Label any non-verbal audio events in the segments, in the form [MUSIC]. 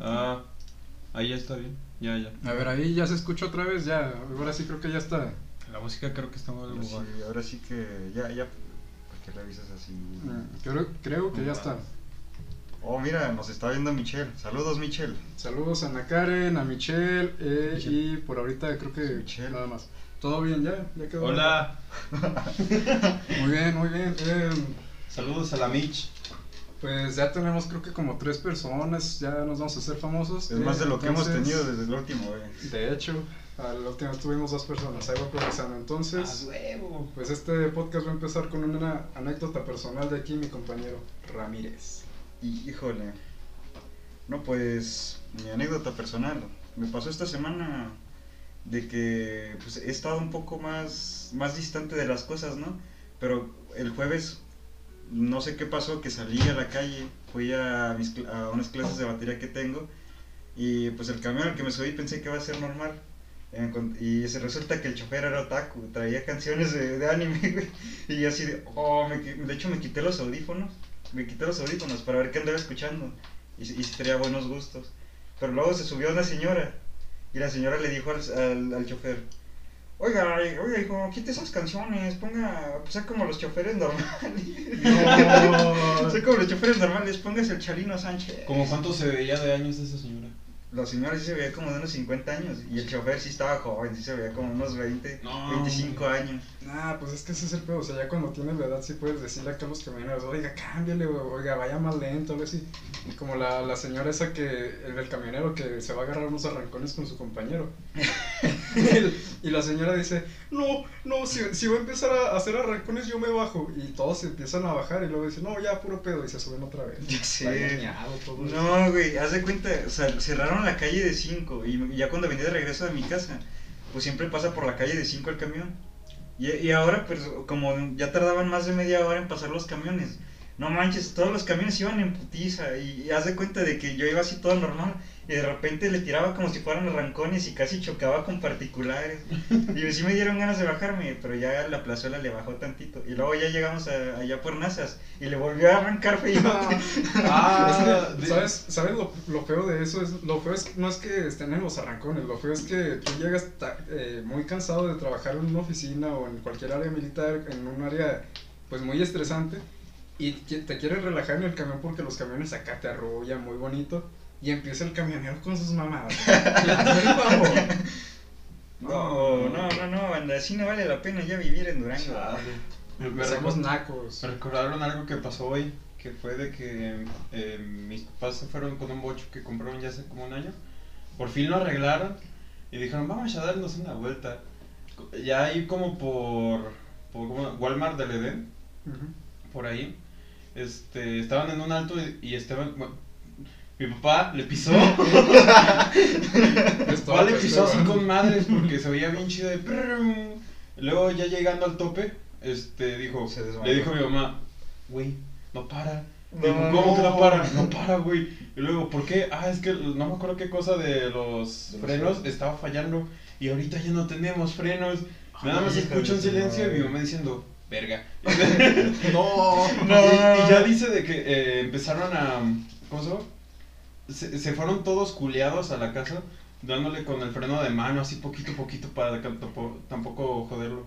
Ah, ahí ya está bien. Ya, ya. A ver, ahí ya se escucha otra vez, ya. Ahora sí creo que ya está. La música creo que está muy Ahora sí, ahora sí que ya, ya. ¿Por qué revisas así? Mm, Creo, creo que ya está. Oh, mira, nos está viendo Michelle. Saludos, Michelle. Saludos a Ana Karen, a Michelle, eh, Michelle. y por ahorita creo que Michelle. nada más. ¿Todo bien ya? ¿Ya quedó? Hola. [LAUGHS] Muy bien, muy bien. Eh, Saludos a la Mitch. Pues ya tenemos creo que como tres personas, ya nos vamos a hacer famosos. Es más de lo que hemos Entonces, tenido desde el último, güey. De hecho, al último tuvimos dos personas, ahí va progresando. Entonces, huevo. pues este podcast va a empezar con una anécdota personal de aquí mi compañero Ramírez. Y, híjole. No, pues, mi anécdota personal. Me pasó esta semana de que pues, he estado un poco más, más distante de las cosas, ¿no? Pero el jueves, no sé qué pasó, que salí a la calle, fui a, mis a unas clases de batería que tengo, y pues el camión al que me subí pensé que iba a ser normal. Y se resulta que el chofer era otaku, traía canciones de, anime, [LAUGHS] güey. Y así de, oh, me de hecho me quité los audífonos, me quité los audífonos para ver qué andaba escuchando. Y, y tenía buenos gustos. Pero luego se subió una señora, y la señora le dijo al, al chofer, oiga, oiga, hijo, quite esas canciones, ponga, pues sea como los choferes normales. No. [LAUGHS] Sea como los choferes normales, póngase el Chalino Sánchez. ¿Cómo cuánto se veía de años esa señora? La señora sí se veía como de unos 50 años y el chofer sí estaba joven, sí se veía como unos 20, No, 25 güey. años. Nah, pues es que ese es el pedo, o sea, ya cuando tienes la edad sí puedes decirle acá a los camioneros, oiga, cámbiale, o- oiga, vaya más lento, algo así. Y como la, la señora esa que, el del camionero que se va a agarrar unos arrancones con su compañero. [LAUGHS] y la señora dice, no, no, si, si va a empezar a hacer arrancones yo me bajo. Y todos se empiezan a bajar y luego dicen, no, ya, puro pedo, y se suben otra vez. Ya Está sé. dañado todo eso. No, güey, haz de cuenta, o sea, cerraron la calle de 5 y ya cuando venía de regreso de mi casa, pues siempre pasa por la calle de 5 el camión. Y, ahora, pues, como ya tardaban más de media hora en pasar los camiones, no manches, todos los camiones iban en putiza y, y haz de cuenta de que yo iba así todo normal y de repente le tiraba como si fueran arrancones y casi chocaba con particulares. Y sí me dieron ganas de bajarme, pero ya la plazuela le bajó tantito. Y luego ya llegamos a- allá por Nazas y le volvió a arrancar feo. [LAUGHS] Ah, de- ¿Sabes, ¿sabes lo, lo feo de eso? Es, lo feo es que no es que estén en los arrancones, lo feo es que tú llegas ta- eh, muy cansado de trabajar en una oficina o en cualquier área militar, en un área pues muy estresante, y te quieres relajar en el camión porque los camiones acá te arrullan muy bonito, y empieza el camionero con sus mamadas. [LAUGHS] No, no, no, no, banda, así no vale la pena ya vivir en Durango. Chale. Me, me Somos nacos. me recordaron algo que pasó hoy, que fue de que eh, mis papás se fueron con un bocho que compraron ya hace como un año. Por fin lo arreglaron y dijeron, vamos a darnos una vuelta. Ya ahí como por, por. Walmart del Edén, por ahí, este, estaban en un alto y, y estaban... bueno, mi papá le pisó. [LAUGHS] Mi papá le pisó así con madres porque [LAUGHS] se veía bien chido de prrrrum. Luego ya llegando al tope, este dijo, Se desmayó. le dijo a mi mamá, güey, no para. No. ¿cómo que no para? No para, güey. Y luego, ¿por qué? Ah, es que no me acuerdo qué cosa de los De los frenos frenos. estaba fallando y ahorita ya no tenemos frenos. Nada más escucho de un su silencio y madre. mi mamá diciendo, verga. No. [LAUGHS] No. Y, y ya dice de que eh, empezaron a. ¿Cómo se llama? Se, se fueron todos culeados a la casa, dándole con el freno de mano, así poquito a poquito para que tampoco, tampoco joderlo.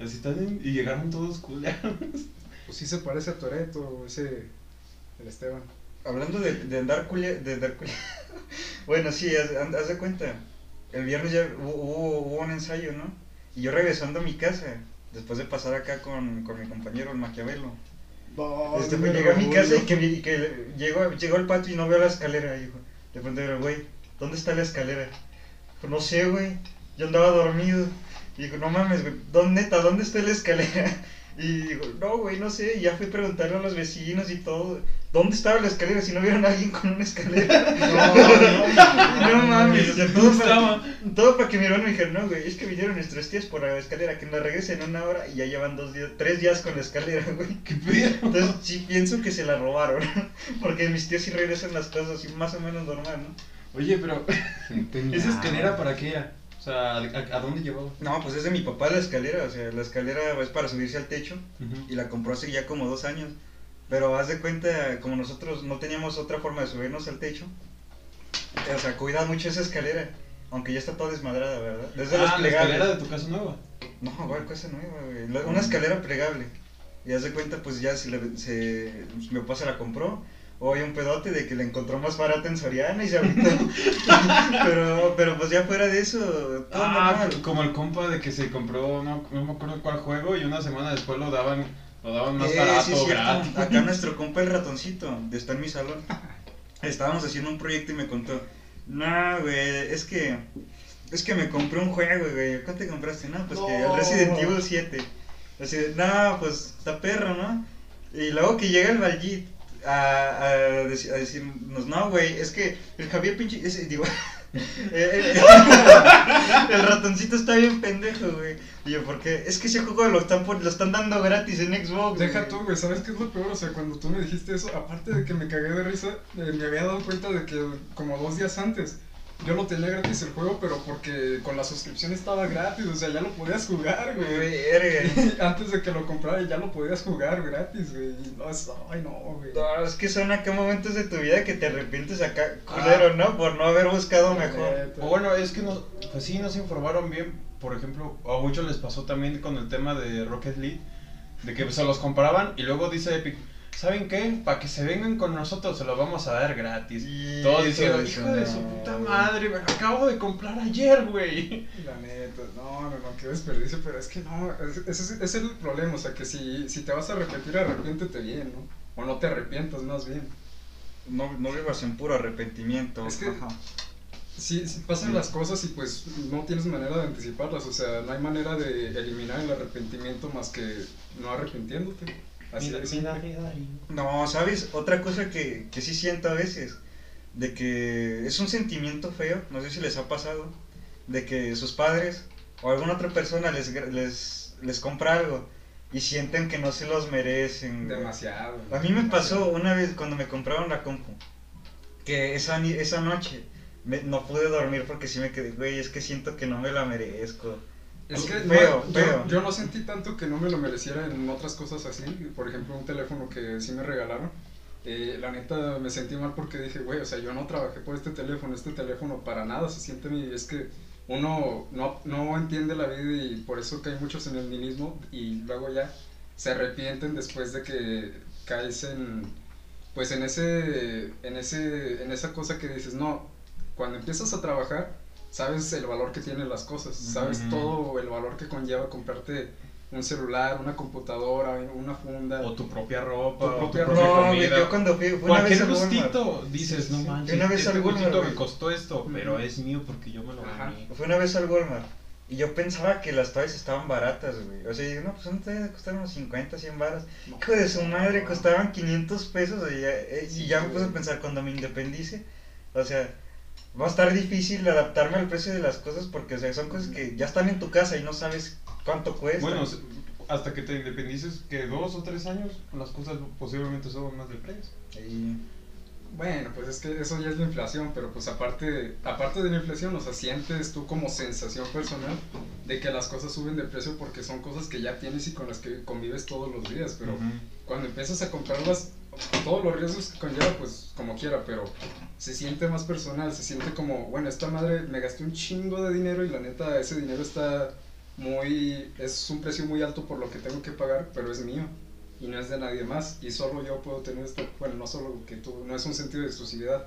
Así tan- y llegaron todos culeados. Pues sí se parece a Toreto, ese, el Esteban. Hablando de, de andar de andar culia- [LAUGHS] bueno, sí, haz, haz- haz de cuenta. El viernes ya hubo, hubo- hubo un ensayo, ¿no? Y yo regresando a mi casa, después de pasar acá con, con mi compañero, el Maquiavelo. No, Este, pues, me llegué a mi casa y que, vi- y que llegó, llegó al patio y no veo la escalera, dijo. De pronto digo, güey, ¿dónde está la escalera? Dijo, no sé, güey, yo andaba dormido. Y digo, no mames, güey, ¿dónde, neta, dónde está la escalera? Y digo, no, güey, no sé. Y ya fui a preguntarle a los vecinos y todo. ¿Dónde estaba la escalera? Si no vieron a alguien con una escalera. [LAUGHS] No, no mames, o sea, todo para, todo para que mi hermano me dijera, no, güey, es que vinieron nuestros tíos por la escalera, que nos regresen en una hora y ya llevan dos días, tres días con la escalera, [LAUGHS] güey. ¿Qué pedo? Entonces sí pienso que se la robaron, [LAUGHS] porque mis tíos sí regresan las cosas así más o menos normal, ¿no? Oye, pero ¿esa escalera para qué era? O sea, ¿a, a- a dónde llevaba? No, pues es de mi papá la escalera, o sea, la escalera es para subirse al techo y la compró hace ya como dos años. Pero haz de cuenta, como nosotros no teníamos otra forma de subirnos al techo, o sea, cuida mucho esa escalera. Aunque ya está toda desmadrada, ¿verdad? Desde Ah, la escalera de tu casa nueva. No, igual cosa nueva, güey. Una escalera plegable. Y haz de cuenta, pues ya se, le, se mi papá se la compró. O hay un pedote de que la encontró más barata en Soriana y se agüitó. [LAUGHS] pero, pero pues ya fuera de eso, todo Ah, normal. como el compa de que se compró, no, no me acuerdo cuál juego, y una semana después lo daban, lo daban más Eh, barato, sí, gratis. Acá [LAUGHS] nuestro compa el ratoncito, está en mi salón. Estábamos haciendo un proyecto y me contó, no, güey, es que, es que me compré un juego, güey. ¿Cuánto te compraste? No, pues que el. Resident Evil 7. Así, de, no, pues está perro, ¿no? Y luego que llega el Valjit a, a, deci- a decirnos, no, güey, es que el Javier pinche, ese, digo, [LAUGHS] [LAUGHS] el, ratoncito está bien pendejo, güey. Y yo, ¿por qué? Es que ese juego lo están, lo están dando gratis en Xbox. Deja güey". tú, güey, ¿sabes qué es lo peor? O sea, cuando tú me dijiste eso, aparte de que me cagué de risa, eh, me había dado cuenta de que como dos días antes yo lo tenía gratis el juego, pero porque con la suscripción estaba gratis, o sea, ya lo podías jugar, güey. [LAUGHS] Antes de que lo comprara ya lo podías jugar gratis, güey. Y No, es- ay, no, güey. No, es que son acá momentos de tu vida que te arrepientes acá, culero, ¿no? Por no haber buscado mejor. Neta. O bueno, es que no, pues sí, no se informaron bien, por ejemplo, a muchos les pasó también con el tema de Rocket League, de que se los compraban y luego dice Epic, ¿saben qué? Para que se vengan con nosotros se los vamos a dar gratis. Y Todos diciendo, hijo de su puta madre, me lo acabo de comprar ayer, güey. [LAUGHS] La neta, no, no, no, qué desperdicio, pero es que no, ese es, ese es el problema, o sea, que si, si te vas a arrepentir, arrepiéntete bien, ¿no? O no te arrepientas más bien. No, no vivas en puro arrepentimiento. Es que- Ajá. Si, si pasan Sí. las cosas y pues no tienes manera de anticiparlas, o sea, no hay manera de eliminar el arrepentimiento más que no arrepintiéndote. Así Mira, es. mira, mira, No, ¿sabes? Otra cosa que, que sí siento a veces, de que es un sentimiento feo, no sé si les ha pasado, de que sus padres o alguna otra persona les, les, les compra algo y sienten que no se los merecen. güey. Demasiado. A mí me pasó una vez cuando me compraron la compu, que esa, ni- esa noche me- no pude dormir porque sí me quedé, güey, es que siento que no me la merezco. Es que Feo, no, feo. Yo, yo no sentí tanto que no me lo mereciera en otras cosas así. Por ejemplo, un teléfono que sí me regalaron. Eh, la neta me sentí mal porque dije, güey, o sea, yo no trabajé por este teléfono. Este teléfono para nada se siente mi. Es que uno no, no entiende la vida y por eso cae muchos en el nihilismo y luego ya se arrepienten después de que caes en. Pues en ese. En ese. En esa cosa que dices, no. Cuando empiezas a trabajar sabes el valor que tienen las cosas, sabes todo el valor que conlleva comprarte un celular, una computadora, una funda. O tu propia ropa, Tu o propia tu propia No, güey, comida. yo cuando fui, fue una vez gustito, dices, Sí, no sí. manches, Una vez este al Walmart, me costó esto, pero es mío porque yo me lo gané. Fue una vez al Walmart y yo pensaba que las toallas estaban baratas, güey. O sea, yo, no, pues una toalla debe costar unos 50, 100 baros. No. Hijo de su madre, costaban 500 pesos. Y ya, eh, y Sí, ya me puse a pensar, cuando me independice, o sea, va a estar difícil adaptarme al precio de las cosas porque, o sea, son cosas que ya están en tu casa y no sabes cuánto cuesta. Bueno, hasta que te independices, que dos o tres años, las cosas posiblemente suban más de precio. Y- Bueno, pues es que eso ya es la inflación, pero pues aparte, aparte de la inflación, o sea, sientes tú como sensación personal de que las cosas suben de precio porque son cosas que ya tienes y con las que convives todos los días, pero Ujú. cuando empiezas a comprarlas, todos los riesgos que conlleva, pues como quiera, pero se siente más personal, se siente como, bueno, esta madre me gasté un chingo de dinero y la neta ese dinero está muy, es un precio muy alto por lo que tengo que pagar, pero es mío y no es de nadie más y solo yo puedo tener esto, bueno, no solo que tú, no es un sentido de exclusividad,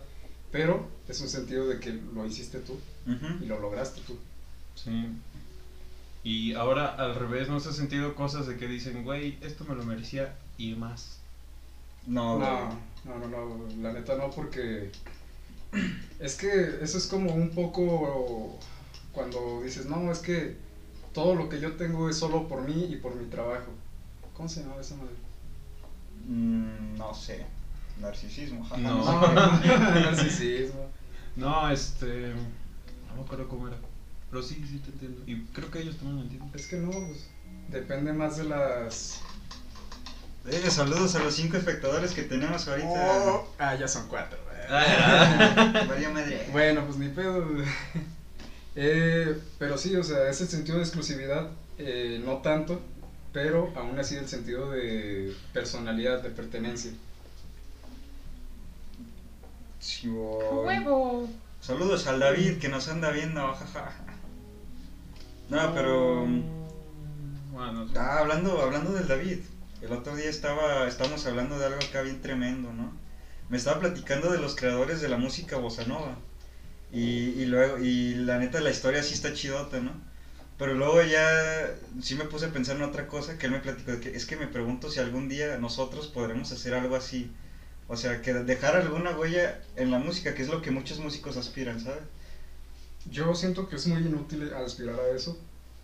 pero es un sentido de que lo hiciste tú y lo lograste tú. Sí. Y ahora al revés, ¿no se ha sentido cosas de que dicen, güey, esto me lo merecía y más? No, güey. No, no, no, no, la neta no, porque [CLEARS THROAT] es que eso es como un poco cuando dices, no, es que todo lo que yo tengo es solo por mí y por mi trabajo. ¿Cómo se llama esa madre? Mm, no sé. Narcisismo, jaja, No. [LAUGHS] [LAUGHS] narcisismo. No, este. No me acuerdo cómo era. Pero sí, sí te entiendo. Y creo que ellos también lo entienden. Es que no, pues depende más de las... Eh, saludos a los cinco espectadores que tenemos ahorita. Oh, ah, ya son cuatro. Vaya [LAUGHS] madre. Bueno, pues ni pedo. [LAUGHS] Eh, pero sí, o sea, ese sentido de exclusividad, eh, no tanto, pero aún así el sentido de personalidad, de pertenencia. Huevo. Saludos al David que nos anda viendo, jaja. No, pero. Bueno, Ah, hablando, hablando del David. El otro día estaba, estábamos hablando de algo acá bien tremendo, ¿no? Me estaba platicando de los creadores de la música bossa nova. Y, luego, y la neta la historia sí está chidota, ¿no? Pero luego ya sí me puse a pensar en otra cosa que él me platicó de que es que me pregunto si algún día nosotros podremos hacer algo así. O sea, que dejar alguna huella en la música, que es lo que muchos músicos aspiran, ¿sabes? Yo siento que es muy inútil aspirar a eso,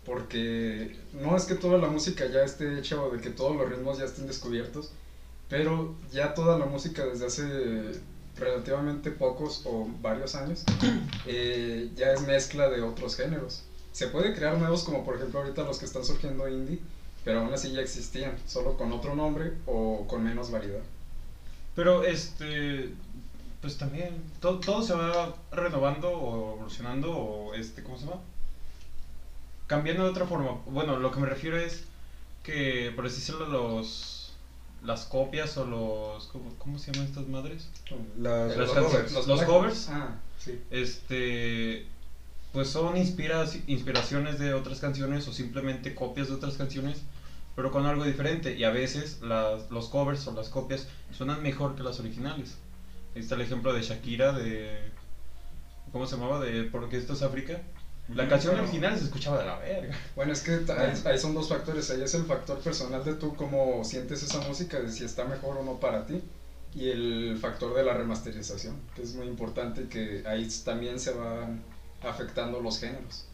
porque no es que toda la música ya esté hecha o de que todos los ritmos ya estén descubiertos, pero ya toda la música desde hace relativamente pocos o varios años [CLEARS THROAT] eh, ya es mezcla de otros géneros. Se puede crear nuevos como por ejemplo ahorita los que están surgiendo indie, pero aún así ya existían, solo con otro nombre o con menos variedad. Pero este, pues también, todo, todo se va renovando o evolucionando o este, ¿cómo se llama? Cambiando de otra forma. Bueno, lo que me refiero es que, por así decirlo, los, las copias o los, ¿cómo, cómo se llaman estas madres? Las, los covers. Los covers. Ah, sí. Este, pues son inspiras, inspiraciones de otras canciones o simplemente copias de otras canciones, pero con algo diferente. Y a veces las, los covers o las copias suenan mejor que las originales. Ahí está el ejemplo de Shakira, de... ¿Cómo se llamaba? De Porque esto es África. La canción original se escuchaba de la verga. Bueno, es que ahí, ahí son dos factores. Ahí es el factor personal de tú, cómo sientes esa música, de si está mejor o no para ti. Y el factor de la remasterización, que es muy importante y que ahí también se van afectando los géneros.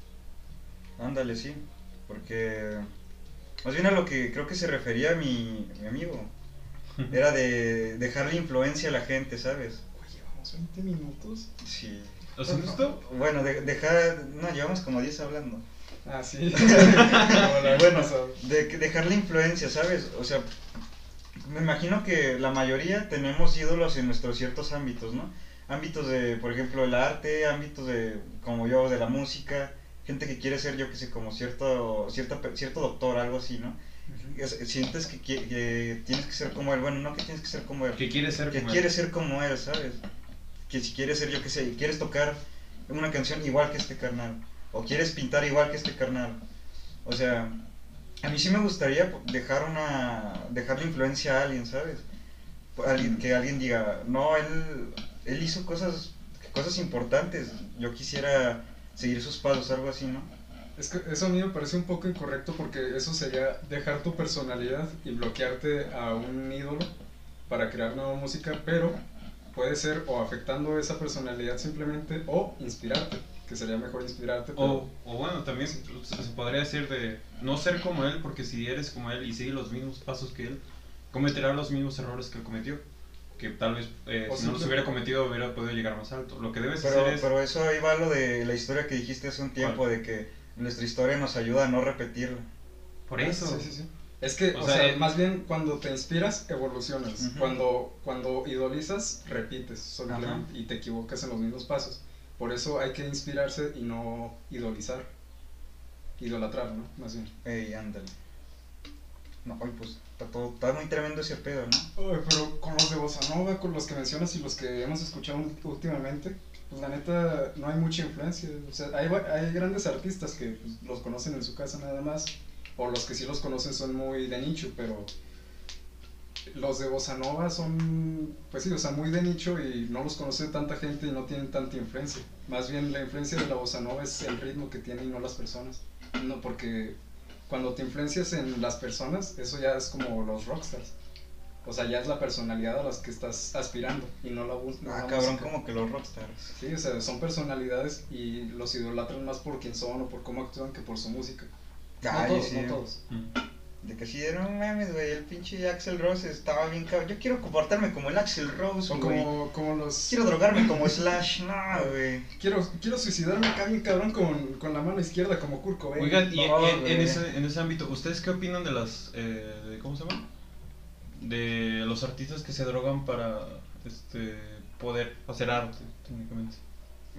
Ándale, sí. Porque. Más bien a lo que creo que se refería mi, mi amigo. [LAUGHS] Era de dejarle influencia a la gente, ¿sabes? Oye, vamos 20 minutos. Sí. ¿Lo has visto? Bueno, de- dejar. No, llevamos como 10 hablando. Ah, sí. [LAUGHS] La Bueno, pasada. de que dejarle influencia, ¿sabes? O sea, me imagino que la mayoría tenemos ídolos en nuestros ciertos ámbitos, ¿no? Ámbitos de, por ejemplo, el arte, ámbitos de, como yo, de la música, gente que quiere ser, yo que sé, como cierto, cierta, pe- cierto doctor, algo así, ¿no? Es- sientes que, que tienes que ser como él, bueno, no que tienes que ser como él, Que quiere ser que como él. quieres ser como él, ¿sabes? Que si quieres ser, yo que sé, quieres tocar una canción igual que este carnal, o quieres pintar igual que este carnal. O sea, a mí sí me gustaría dejar una, dejarle influencia a alguien, ¿sabes? Alguien, que alguien diga, no, él, él hizo cosas, cosas importantes, yo quisiera seguir sus pasos, algo así, ¿no? Es que eso a mí me parece un poco incorrecto porque eso sería dejar tu personalidad y bloquearte a un ídolo para crear nueva música, pero puede ser o afectando esa personalidad simplemente o inspirarte, que sería mejor inspirarte. pero- O, o bueno, también se se podría decir de no ser como él, porque si eres como él y sigues los mismos pasos que él, cometerás los mismos errores que él cometió. Que tal vez eh, si no los hubiera cometido hubiera podido llegar más alto. Lo que debes Pero, hacer es... pero eso ahí va lo de la historia que dijiste hace un tiempo, ¿Cuál? de que nuestra historia nos ayuda a no repetirla. por eso. Sí, sí, sí. Es que, O o, sea, sea, más bien cuando te inspiras, evolucionas. Cuando, cuando idolizas, repites simplemente y te equivocas en los mismos pasos. Por eso hay que inspirarse y no idolizar. Idolatrar, ¿no? Más bien. Ey, ándale. No, pues está, todo, está muy tremendo ese pedo, ¿no? Pero con los de Bossa Nova, con los que mencionas y los que hemos escuchado últimamente, pues la neta no hay mucha influencia. O sea, hay, hay grandes artistas que pues, los conocen en su casa nada más, o los que sí los conocen son muy de nicho, pero los de Bossa Nova son, pues sí, o sea, muy de nicho y no los conoce tanta gente y no tienen tanta influencia. Más bien la influencia de la Bossa Nova es el ritmo que tiene y no las personas. No, porque cuando te influencias en las personas, eso ya es como los rockstars. O sea, ya es la personalidad a las que estás aspirando y no la bus- no Ah, cabrón, música. como que los rockstars. Sí, o sea, son personalidades y los idolatran más por quién son o por cómo actúan que por su música. Ay, no todos, sí. no todos. Mm. De que sí, de, no mames, güey, el pinche Axel Rose estaba bien cabrón. Yo quiero comportarme como el Axel Rose, güey. como, como los... Quiero drogarme como Slash, [LAUGHS] no, güey. Quiero, quiero suicidarme acá bien cabrón con, con la mano izquierda como Kurt Cobain. Oigan, y en- ese, en ese ámbito, ¿ustedes qué opinan de las... Eh, de- ¿Cómo se llama? De los artistas que se drogan para este poder hacer arte, técnicamente.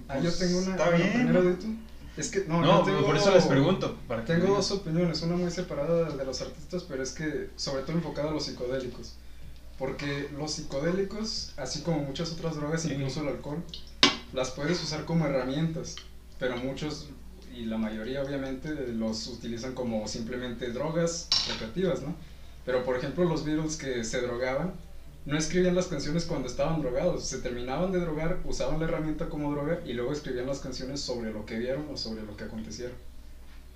Ah, yo tengo una... Está bueno, bien. de tú. Es que, no, No, tengo... por eso les pregunto. Para Tengo dos opiniones, una muy separada de los artistas, pero es que sobre todo enfocada a los psicodélicos. Porque los psicodélicos, así como muchas otras drogas, incluso el alcohol, las puedes usar como herramientas, pero muchos, y la mayoría obviamente, los utilizan como simplemente drogas recreativas, ¿no? Pero por ejemplo los Beatles que se drogaban, no escribían las canciones cuando estaban drogados, se terminaban de drogar, usaban la herramienta como droga y luego escribían las canciones sobre lo que vieron o sobre lo que acontecieron.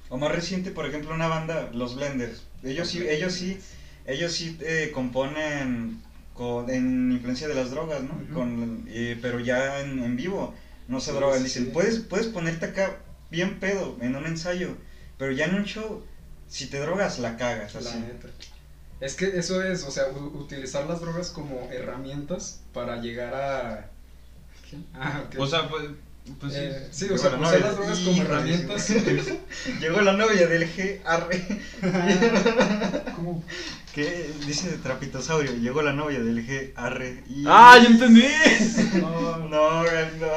O más reciente, por ejemplo, una banda, los Blenders. Ellos sí, ellos sí, ellos sí eh, componen con, en influencia de las drogas, ¿no? Con, eh, pero ya en, en vivo no se drogan. sí, Dicen, sí. puedes, puedes ponerte acá bien pedo en un ensayo, pero ya en un show, si te drogas, la cagas. La Así. neta. Es que eso es, o sea, u- utilizar las drogas como herramientas para llegar a... Ah, ok. O sea, pues, pues sí. Eh, sí, Llegó o sea, la usar novia. las drogas como Híjole, herramientas. sí. [LAUGHS] Llegó la novia del G, arre. ¿Cómo? ¿Qué? Dice Trapitosaurio, llegó la novia del G, arre. y- ¡Ah, ya entendí! [LAUGHS] No, No, no, a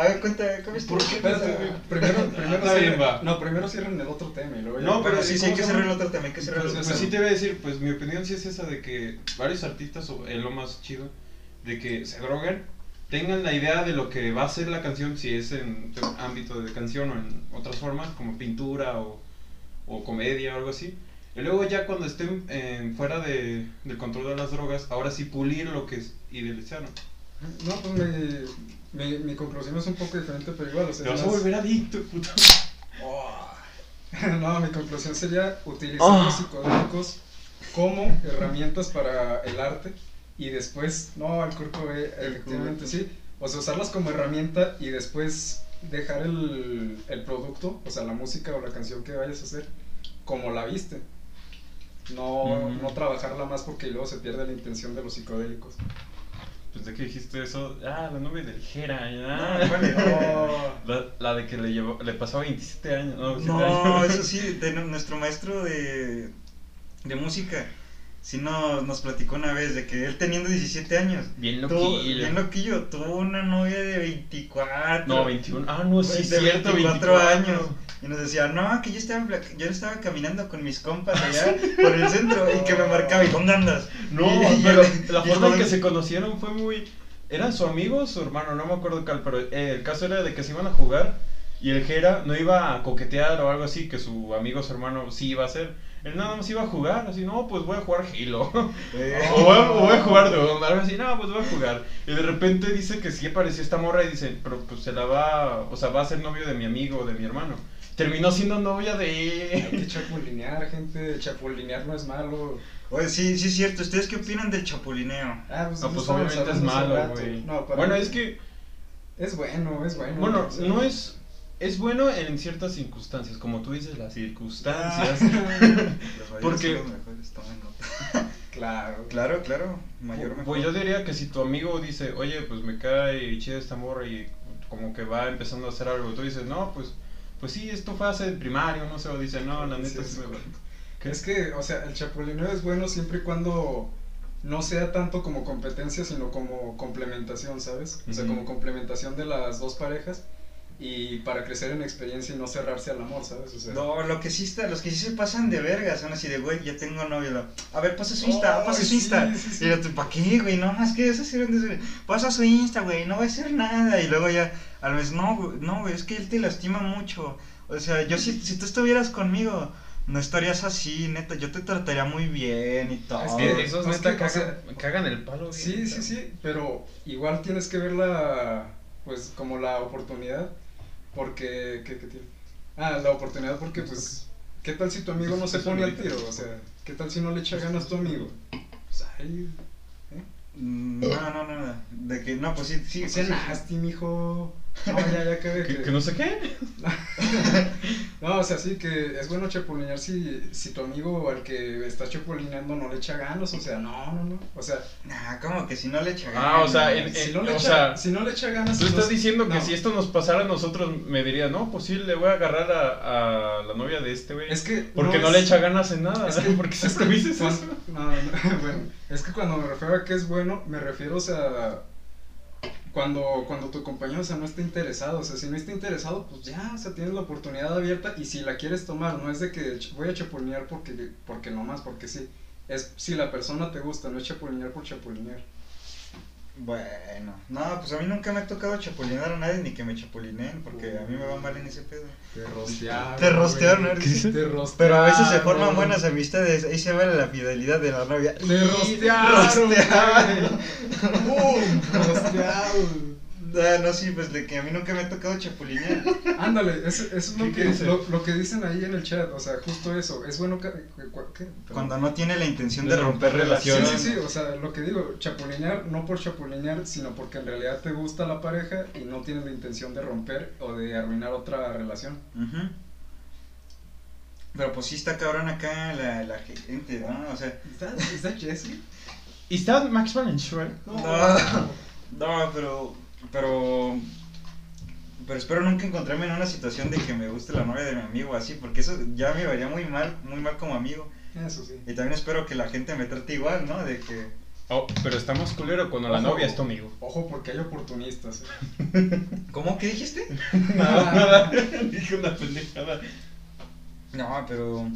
ver, cuenta, ¿cómo es? ¿Por qué? Espérate, primero, primero bien, cierren- va. No, primero cierren el otro tema y luego ya- No, pero sí, sí, hay ¿cómo que cerrar el otro tema, hay que cerrar el Pues, otro Pues sí te voy a decir, pues mi opinión sí es esa de que varios artistas, o es lo más chido, de que se droguen, tengan la idea de lo que va a ser la canción, si es en ámbito de canción o en otras formas, como pintura o, o comedia o algo así. Y luego ya cuando estén eh, fuera de, del control de las drogas, ahora sí pulir lo que es idealizaron. No, pues mi, mi, mi conclusión es un poco diferente, pero igual, o sea, Te vas a volver adicto, puto. Oh. [LAUGHS] No, mi conclusión sería utilizar Oh. los psicodélicos como herramientas para el arte y después, no, el Kurt Cobain, efectivamente sí, o sea, usarlas como herramienta y después dejar el, el producto, o sea, la música o la canción que vayas a hacer, como la viste. No, no trabajarla más porque luego se pierde la intención de los psicodélicos. Pues de que dijiste eso, ah, la novia del Jera, No, ya. vale. Oh. La, la de que le llevó, le pasó 27 años, no, 27 No, años. [LAUGHS] eso sí, de nu- nuestro maestro de, de música, sí no, nos platicó una vez de que él teniendo 17 años, Bien tuvo, loquillo. bien loquillo, tuvo una novia de 24. No, 21. Ah, no, sí, de cierto, 24 24 años. Y nos decía, no, que yo estaba, yo estaba caminando con mis compas allá por el centro y que me marcaba, ¿y dónde andas? No, Y- y pero la forma en que se conocieron fue muy... ¿Eran su amigo o su hermano? No me acuerdo cuál, pero eh, el caso era de que se iban a jugar y el Jera no iba a coquetear o algo así, que su amigo su hermano sí iba a hacer. Él nada más iba a jugar, así, no, pues voy a jugar Halo. [LAUGHS] Eh, O voy, a, o voy a jugar Doom, algo así, no, pues voy a jugar. Y de repente dice que sí apareció esta morra y dice, pero pues se la va, o sea, va a ser novio de mi amigo o de mi hermano. Terminó siendo novia Hay que de... chapulinear, gente. Chapulinear no es malo. Oye, sí, sí es cierto, ¿ustedes qué opinan del chapulineo? Ah, pues, No, pues obviamente es malo, güey. No, Bueno, mí es que, Es bueno, es bueno. bueno, no es... Es bueno en ciertas circunstancias, como tú dices, las circunstancias. [LAUGHS] Los Porque- [LAUGHS] claro. Claro, claro, mayor mejor. Pues yo diría que si tu amigo dice, oye, pues me cae chida esta morra y como que va empezando a hacer algo, tú dices, no, pues, pues sí, esto fue hace el primario, no sé, o dice, no, la neta sí, sí me. Es que, o sea, el chapulineo es bueno siempre y cuando no sea tanto como competencia, sino como complementación, ¿sabes? O sea, como complementación de las dos parejas y para crecer en experiencia y no cerrarse al amor, ¿sabes? O sea, No, lo que sí está, los que sí se pasan de verga son así de, güey, ya tengo novio. lo- A ver, pasa su Insta, Ay, pasa su sí, Insta. sí, sí. Y yo, ¿para qué, güey? No, es que eso sirve de... Pasa su Insta, güey, no va a hacer nada. Y luego ya, al mes, no, güey, no, güey, es que él te lastima mucho. O sea, yo si, si tú estuvieras conmigo, no estarías así, neta, yo te trataría muy bien y todo. Es que esos es neta que, cagan, el palo. güey. Sí, sí, sí, pero igual tienes que verla, pues, como la oportunidad, porque, ¿qué, qué tiene? Ah, la oportunidad porque, pues, ¿qué tal si tu amigo no se pone al tiro? O sea, ¿qué tal si no le echa ganas tu amigo? Pues, ahí, Mm, No, no, no, no, de que, no, pues sí, sí. no pues sea nasty, mijo. [LAUGHS] No, ya, ya acabé. Que, que- que no sé qué. [LAUGHS] No, o sea, sí, que es bueno chapulinear si, si tu amigo al que está chapulineando no le echa ganas, o sea, no, no, no, o sea, Nah, como que si no le echa Ah, o sea, ganas. en- si no le o echa, sea, si no le echa ganas... Tú estás diciendo que no. si esto nos pasara a nosotros, me diría, no, pues sí, le voy a agarrar a, a la novia de este, güey. Es que Porque no, es- le echa ganas en nada. Es [LAUGHS] que, porque si es que dices eso. No, no, bueno, es que cuando me refiero a que es bueno, me refiero, o sea, cuando, cuando tu compañero, o sea, no está interesado, o sea, si no está interesado, pues ya, o sea, tienes la oportunidad abierta y si la quieres tomar, no es de que voy a chapulinear porque, porque nomás, porque sí, es si la persona te gusta, no es chapulinear por chapulinear. Bueno, no, pues a mí nunca me ha tocado chapulinar a nadie ni que me chapulineen, porque a mí me va mal en ese pedo. Te rostearon. Te rostearon. ¿no? Te rostearon. Pero a veces se forman buenas amistades, ahí se ve la fidelidad de la novia. Te rostearon. Rostearon. [LAUGHS] Rosteado. Ah, no, sí, pues de que a mí nunca me ha tocado chapulinear. [LAUGHS] Ándale, eso, eso es lo ¿Qué que, lo, lo que dicen ahí en el chat, o sea, justo eso, es bueno que... Cuando no tiene la intención De de romper romper Sí, relaciones. sí, sí, o sea, lo que digo, chapulinear, no por chapulinear, sino porque en realidad te gusta la pareja y no tienes la intención de romper o de arruinar otra relación. Ujú. Pero pues sí está cabrón acá la, la gente, ¿no? O sea, ¿Está Jesse? ¿Y está Max Van en Shrek? no, no, pero, pero, pero espero nunca encontrarme en una situación de que me guste la novia de mi amigo así, porque eso ya me vería muy mal, muy mal como amigo. Eso sí. Y también espero que la gente me trate igual, ¿no? De que, Oh, pero está más culero cuando la Ojo. novia es tu amigo. Ojo, porque hay oportunistas. ¿eh? [LAUGHS] ¿cómo que dijiste? [LAUGHS] Nada, nada. Dije una pendejada. No, pero,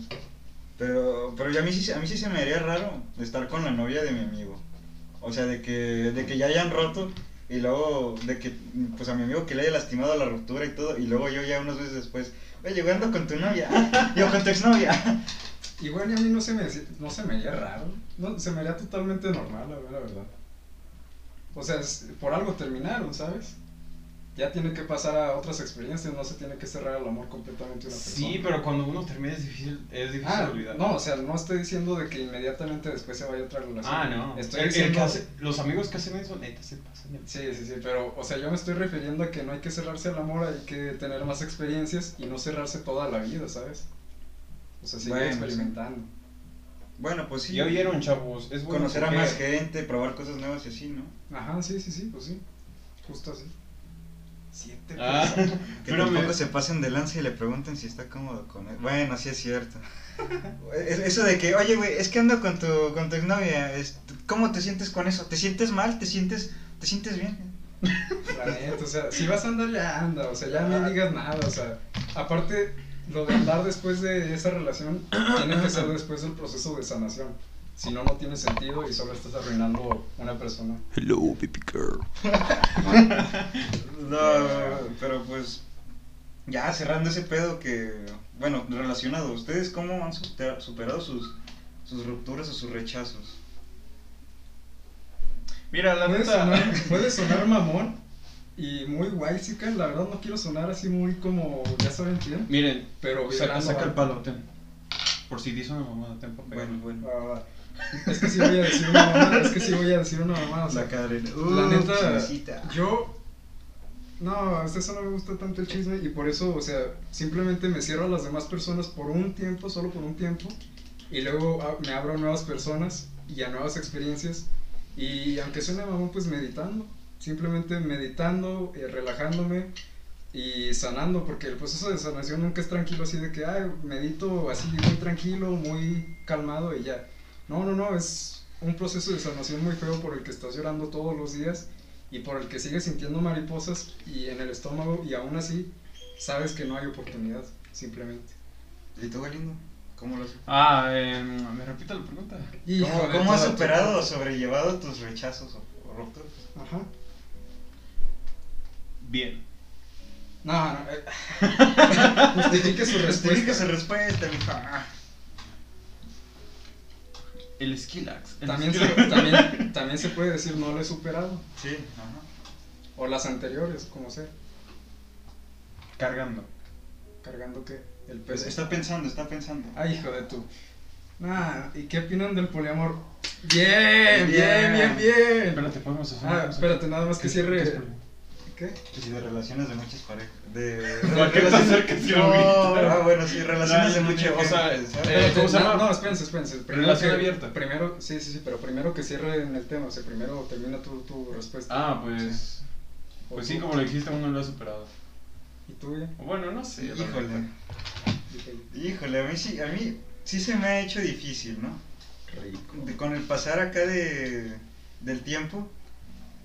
pero, pero ya a mí sí, se- a mí sí se me haría raro estar con la novia de mi amigo. O sea, de que, de que ya hayan roto y luego de que, pues a mi amigo que le haya lastimado la ruptura y todo, y luego yo ya unos meses después, oye, güey, ando con tu novia, [LAUGHS] yo con tu exnovia. [LAUGHS] Igual y a mí no se me, no se me haría raro, no, se me haría totalmente normal, la verdad. O sea, es- por algo terminaron, ¿sabes? Ya tiene que pasar a otras experiencias, no se tiene que cerrar el amor completamente a una persona. Sí, pero cuando uno termina es difícil, es difícil Ah, olvidar. no, o sea, no estoy diciendo de que inmediatamente después se vaya otra relación. Ah, no. Estoy El- el diciendo... que hace- los amigos que hacen eso, neta, se pasan. Sí, sí, sí, pero, o sea, yo me estoy refiriendo a que no hay que cerrarse al amor, hay que tener más experiencias y no cerrarse toda la vida, ¿sabes? O sea, seguir Bueno, experimentando. Bueno, pues sí, Ya oyeron, chavos. Es bueno conocer a más gente, probar cosas nuevas y así, ¿no? Ajá, sí, sí, sí, pues sí, justo así. Siete Ah, pesos. [LAUGHS] Que pero tampoco me- se pasen de lanza y le pregunten si está cómodo con él. Bueno, sí es cierto. [LAUGHS] Es- Eso de que, oye, güey, es que ando con tu, con tu exnovia, ¿cómo te sientes con eso? ¿Te sientes mal? ¿Te sientes, te sientes bien? La neta, o sea, si vas a andar, ya anda, o sea, ya no digas nada, o sea, aparte, lo de andar después de esa relación tiene que ser después del proceso de sanación. Si no, no tiene sentido y solo estás arruinando una persona. Hello, baby girl. [LAUGHS] No, pero pues, ya cerrando ese pedo que, bueno, relacionado, ¿ustedes cómo han supera- superado sus, sus rupturas o sus rechazos? Mira, la Puede neta. sonar, [LAUGHS] puede sonar mamón y muy guay, sí, que la verdad no quiero sonar así muy como, ya saben quién, Miren, pero saca, saca el palo, ten. Por si dice una mamada, ten papel. Bueno, bueno. Ah, es que sí voy a decir una mamada, es que sí voy a decir una mamada, o sea, La Karen. La Uh, neta, yo. No, hasta eso no me gusta tanto el chisme y por eso, o sea, simplemente me cierro a las demás personas por un tiempo, solo por un tiempo, y luego ah, me abro a nuevas personas y a nuevas experiencias. Y aunque suene mamón, pues meditando, simplemente meditando, eh, relajándome y sanando, porque el proceso de sanación nunca es tranquilo, así de que, ay, medito así muy tranquilo, muy calmado y ya. No, no, no, es un proceso de sanación muy feo por el que estás llorando todos los días y por el que sigues sintiendo mariposas y en el estómago y aún así sabes que no hay oportunidad, simplemente. ¿Y tú, Galindo? ¿Cómo lo has Ah, eh, me repito la pregunta. ¿Cómo, cómo has superado o sobrellevado tus rechazos o, o rupturas? Ajá. Bien. No, no, eh. [LAUGHS] Justifique su Justifica su respuesta. respuesta, mija. El Skillax. el También se, Skillax. también, [LAUGHS] también se puede decir no lo he superado. Sí, ajá. O las anteriores, como sea. Cargando. Cargando qué? El Pues peso. está pensando, está pensando. Ay, hijo de tu. Nah, ¿y qué opinan del poliamor? Bien, bien, bien, bien. Espérate, podemos hacer Ah, espérate, nada más que ¿Qué- cierre. Qué. Que si de relaciones de muchas parejas. De. [LAUGHS] ¿Por qué te acercas y lo No, ah, bueno, sí, relaciones de No, muchas o sea, eh, ¿cómo se no, llama? No, espérense, espérense. Primero Relación que- abierta. Primero, sí, sí, sí, pero primero que cierre en el tema, o sea, primero termina tu, tu respuesta. Ah, pues. Pues sí, como lo dijiste, uno lo ha superado. ¿Y tú ya? O Bueno, no sé. Híjole. Híjole, a mí sí, a mí sí se me ha hecho difícil, ¿no? De- con el pasar acá de, del tiempo,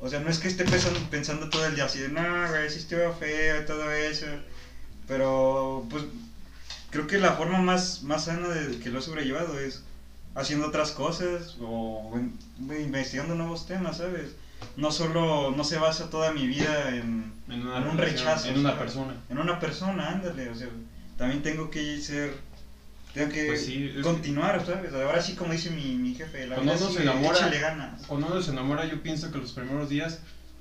o sea, no es que esté pensando, pensando todo el día así de, no, güey, sí estuvo feo y todo eso, pero pues creo que la forma más, más sana de que lo he sobrellevado es haciendo otras cosas o en- investigando nuevos temas, ¿sabes? no solo, no se basa toda mi vida en, En, un rechazo. En una persona. En una persona, ándale, o sea, también tengo que ser, tengo que Pues sí, que- continuar, ¿sabes? Ahora sí, como dice mi, mi jefe, la Cuando uno se enamora- ganas. Cuando uno se enamora, yo pienso que los primeros días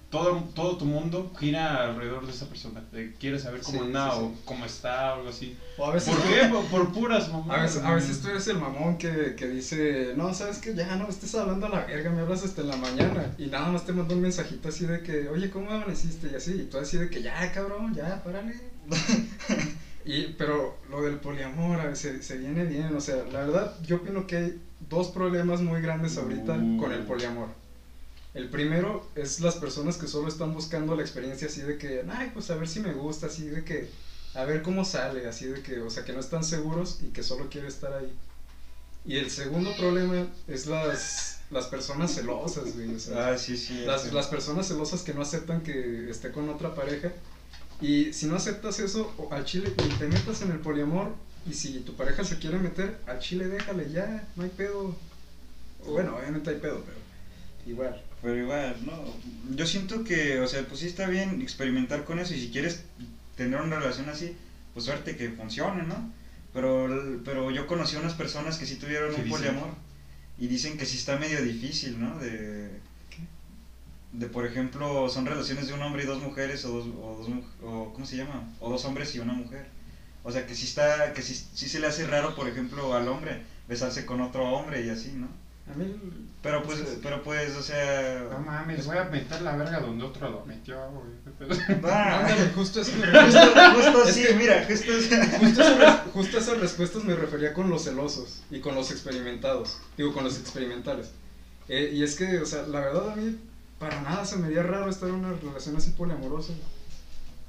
todo, todo tu mundo gira alrededor de esa persona. De, quieres saber cómo Sí, anda sí, sí. o cómo está o algo así. O a veces, ¿Por qué? Por, por puras mamás. A veces, a veces tú eres el mamón que, que dice, no, sabes que ya no me estés hablando a la verga, me hablas hasta en la mañana. Y nada más te mando un mensajito así de que, oye, ¿cómo amaneciste? Y así, y tú así de que, ya, cabrón, ya, párale. [LAUGHS] y, pero lo del poliamor a veces se viene bien, o sea, la verdad, yo opino que hay dos problemas muy grandes ahorita Uh. con el poliamor. El primero es las personas que solo están buscando la experiencia así de que, ay, pues a ver si me gusta, así de que, a ver cómo sale, así de que, o sea, que no están seguros y que solo quiere estar ahí. Y el segundo problema es las, las personas celosas, güey, o sea, Ah, sí, sí. las, sí. las personas celosas que no aceptan que esté con otra pareja. Y si no aceptas eso, al chile, ni te metas en el poliamor. Y si tu pareja se quiere meter, al chile déjale ya, no hay pedo. Bueno, obviamente hay pedo, pero igual. Pero igual, no. Yo siento que, o sea, pues sí está bien experimentar con eso y si quieres tener una relación así, pues suerte que funcione, ¿no? Pero, pero yo conocí a unas personas que sí tuvieron ¿Qué un dicen? poliamor y dicen que sí está medio difícil, ¿no? De, de por ejemplo, son relaciones de un hombre y dos mujeres o dos, o dos o, ¿cómo se llama? O dos hombres y una mujer. O sea, que sí está, que sí, sí se le hace raro, por ejemplo, al hombre besarse con otro hombre y así, ¿no? A mí, Pero pues, pero pues, o sea... No mames, voy a meter la verga donde otro lo metió, güey. Ah. [LAUGHS] justo eso Justo, sí, que- mira, justo es- Justo, eso justo a esas respuestas me refería con los celosos y con los experimentados. Digo, con los experimentales. Eh, y es que, o sea, la verdad a mí para nada se me haría raro estar en una relación así poliamorosa.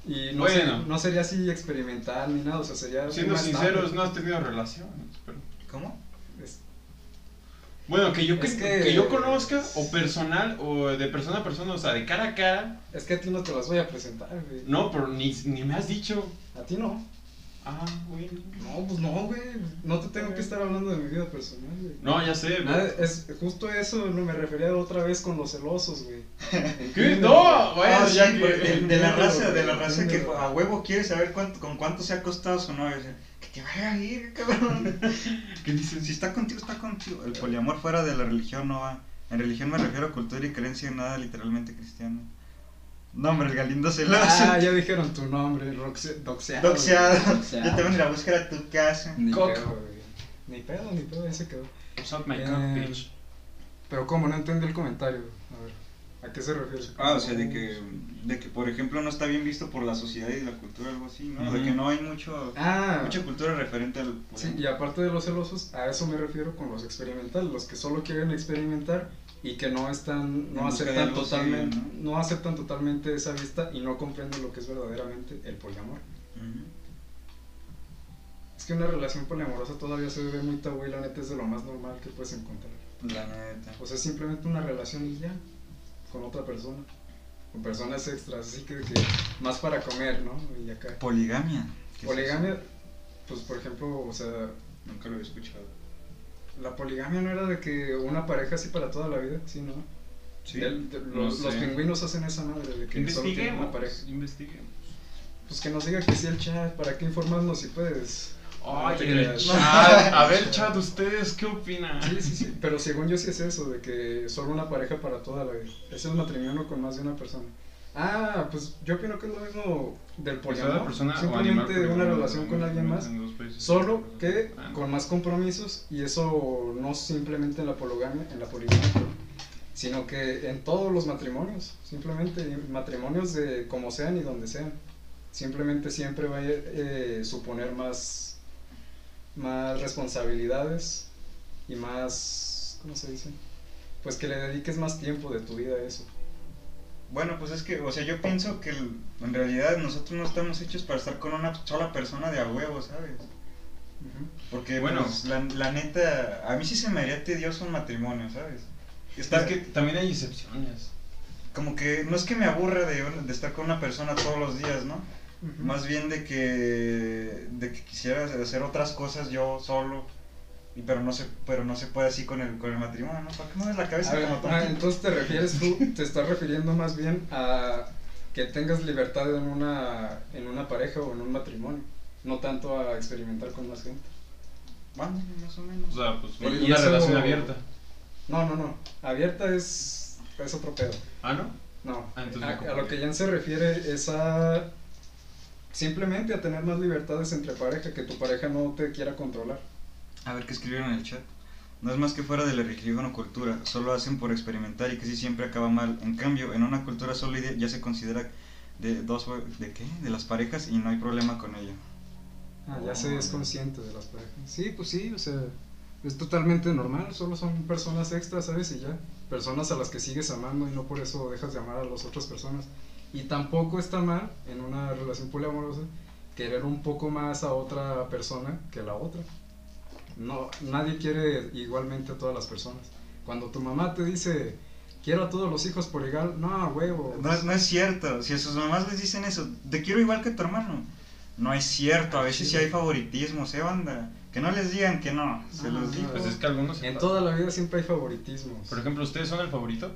Y no, Bueno. sé- no sería así experimental ni nada, o sea, sería... Siendo sinceros, no has tenido relaciones. Pero... ¿Cómo? Es- Bueno, que yo, Es que, que- que yo conozca, o personal, o de persona a persona, o sea, de cara a cara. Es que a ti no te las voy a presentar, güey. No, pero ni, ni me has dicho. A ti no. Ah, güey. No, pues no, güey. No te tengo que estar hablando de mi vida personal, güey. No, ya sé, güey. Nada, es justo eso, no me refería otra vez con los celosos, güey. [LAUGHS] ¿Qué? No, bueno, Ah, ya sí, que. de, de la raza, de la raza que a huevo quiere saber cuánto, con cuánto se ha costado su novia. o sea, que te vaya a ir, cabrón. [LAUGHS] ¿Qué dices? Si está contigo, está contigo. El poliamor fuera de la religión no va. En religión me refiero a cultura y creencia, nada literalmente cristiano. No, hombre, el Galindo celoso. Ah, ya dijeron tu nombre, Roxe- doxeado. Doxeado. güey, Yo doxeado. [LAUGHS] te voy a ir a buscar a tu casa. Ni Cock. pedo, güey. Ni pedo, ni pedo, ya se quedó. Suck my Eh, cock, bitch. Pero ¿cómo? No entendí el comentario. A ver, ¿a qué se refiere? Ah, o sea, de que, de que, por ejemplo, no está bien visto por la sociedad y la cultura, algo así, ¿no? De que no hay mucho, Ah, mucha cultura referente al sí, y aparte de los celosos, a eso me refiero con los experimentales, los que solo quieren experimentar y que no están, no aceptan totalmente, ¿no? aceptan totalmente esa vista y no comprenden lo que es verdaderamente el poliamor. Ujú. Es que una relación poliamorosa todavía se ve muy tabú y la neta es de lo más normal que puedes encontrar. La neta. O sea, simplemente una relación y ya, con otra persona, con personas extras, así que, que más para comer, ¿no? Y acá. Poligamia. ¿Qué es Poligamia, pues por ejemplo, o sea? Nunca lo había escuchado. La poligamia no era de que una pareja así para toda la vida, sí, ¿no? Sí. Del- de- no los, pingüinos hacen esa madre de que solo tienen una pareja. Investiguemos. Pues que nos diga que sí el chat, ¿para qué informarnos si puedes? No Ay, te el chat. A ver, chat, ¿ustedes qué opinan? Sí, sí, sí, pero según yo sí es eso, de que solo una pareja para toda la vida. Es el matrimonio con más de una persona. Ah, pues yo opino que es lo mismo del poliamor. persona simplemente una pero relación con alguien más. Solo que Ah, con más compromisos y eso no simplemente en la poligamia, en la poligamia, sino que en todos los matrimonios, simplemente matrimonios de como sean y donde sean. Simplemente siempre va a eh, suponer más, más responsabilidades y más, ¿cómo se dice? Pues que le dediques más tiempo de tu vida a eso. Bueno, pues es que, o sea, yo pienso que el- en realidad nosotros no estamos hechos para estar con una sola persona de a huevo, ¿sabes? Porque, Bueno. pues, la, la neta, a mí sí se me haría tedioso un matrimonio, ¿sabes? Estar Es que también hay excepciones. como que no es que me aburra de, estar con una persona todos los días, ¿no? Más bien de que, de que quisiera hacer otras cosas yo solo pero no se, pero no se puede así con el, con el matrimonio, ¿no? ¿Para qué mueves la cabeza A ver, como ah, entonces te refieres tú, te estás refiriendo más bien a que tengas libertad en una, en una pareja o en un matrimonio, no tanto a experimentar con más gente. Ándale, más o menos. O sea, pues Y una eso- relación abierta. No, no, no, abierta es, es otro pedo. Ah, ¿no? No, Ah, a, lo que Jan se refiere es a simplemente a tener más libertades entre pareja, que tu pareja no te quiera controlar. A ver qué escribieron en el chat. No es más que fuera de la religión o cultura, solo hacen por experimentar y casi siempre acaba mal. En cambio, en una cultura sólida ya se considera de dos de qué? De las parejas y no hay problema con ello. Ah, ya se es consciente de las parejas. Sí, pues sí, o sea, es totalmente normal, solo son personas extras, ¿sabes? Y ya, personas a las que sigues amando y no por eso dejas de amar a las otras personas. Y tampoco está mal en una relación poliamorosa querer un poco más a otra persona que la otra. No, nadie quiere igualmente a todas las personas. Cuando tu mamá te dice, quiero a todos los hijos por igual, no, huevo. No es, no es cierto, si a sus mamás les dicen eso, te quiero igual que tu hermano. No es cierto, a veces sí hay favoritismos, ¿eh, banda? Que no les digan que no, se No, los digo. Pues es que algunos. se En toda la vida siempre hay favoritismos. Por ejemplo, ¿ustedes son el favorito?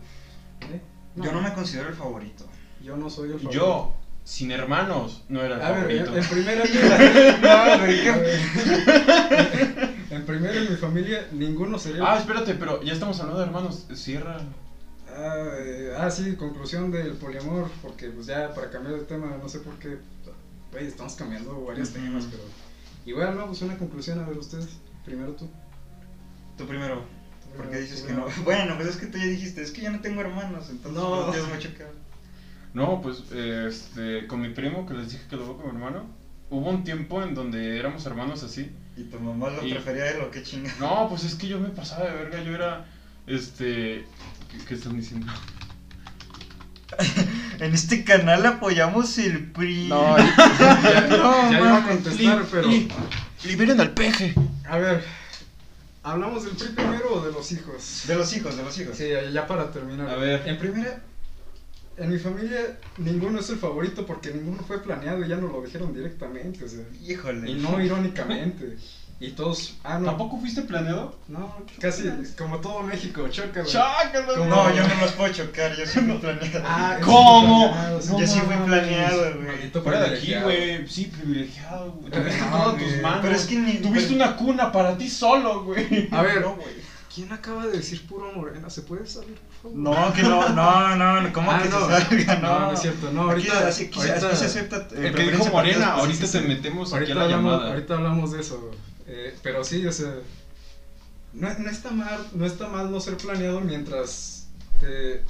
¿Eh? Yo no me considero el favorito. Yo no soy el favorito. Yo, sin hermanos, no era el A ver, favorito. en, en primera No, En primera en mi familia ninguno sería Ah, espérate, pero ya estamos hablando de hermanos. Cierra. Ah, eh, ah, sí, conclusión del poliamor, porque pues ya para cambiar de tema, no sé por qué, güey, estamos cambiando varios temas, pero igual, no, pues una conclusión, a ver ustedes, primero tú. Tú primero. ¿Por qué Primero, dices que primero. no? Bueno, pues es que tú ya dijiste, es que yo no tengo hermanos, entonces No. mucho que hablar. No, pues este, con mi primo, que les dije que lo veo con mi hermano, hubo un tiempo en donde éramos hermanos así. ¿Y tu mamá lo Y- prefería a él o qué chinga? No, pues es que yo me pasaba de verga, yo era, este, ¿qué, qué están diciendo? [LAUGHS] En este canal apoyamos el PRI. No, [LAUGHS] ya, No, ya iba a contestar, li- pero- li- liberen al peje. A ver, ¿hablamos del PRI primero o de los hijos? De los hijos, de los hijos. Sí, ya- ya para terminar. A ver. En primera, en mi familia ninguno es el favorito porque ninguno fue planeado y ya nos lo dijeron directamente, o sea, Híjole. y no irónicamente. Y todos, ah, no, ¿Tampoco fuiste planeado? no, casi como todo México, choca, güey. No, yo no los puedo chocar, yo sí fui planeado. Ah, ¿Cómo? sí. Yo sí fui planeado, güey. Fuera de aquí, güey. Sí, privilegiado, güey. Tuviste No, güey. tus manos. Pero es que ni- Tuviste pero- una cuna para ti solo, güey. A ver, No, güey. ¿Quién acaba de decir puro morena? ¿Se puede salir, por favor? No, que no, no, no, ¿cómo Ah, que no. se salga? No, No, no es cierto, no, Aquí- ahorita- así- aquí, se- ahorita- aquí se acepta. eh, El que dijo morena, ahorita todos. te metemos aquí Ahorita a la hablamos, llamada. ahorita hablamos de eso. eh, pero sí, o sea, no, no está mal, no está mal no ser planeado mientras te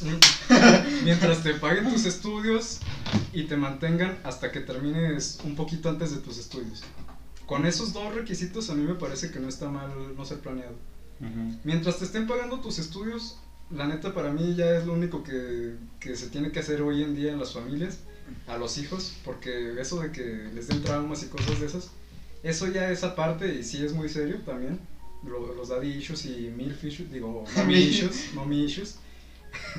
[LAUGHS] mientras te paguen tus estudios y te mantengan hasta que termines un poquito antes de tus estudios. Con esos dos requisitos a mí me parece que no está mal no ser planeado. Mientras te estén pagando tus estudios, la neta para mí ya es lo único que, que se tiene que hacer hoy en día en las familias, a los hijos, porque eso de que les den traumas y cosas de esas, eso ya es aparte y sí es muy serio también. Lo- los daddy issues y milf issues, digo, mommy [LAUGHS] issues, mommy issues,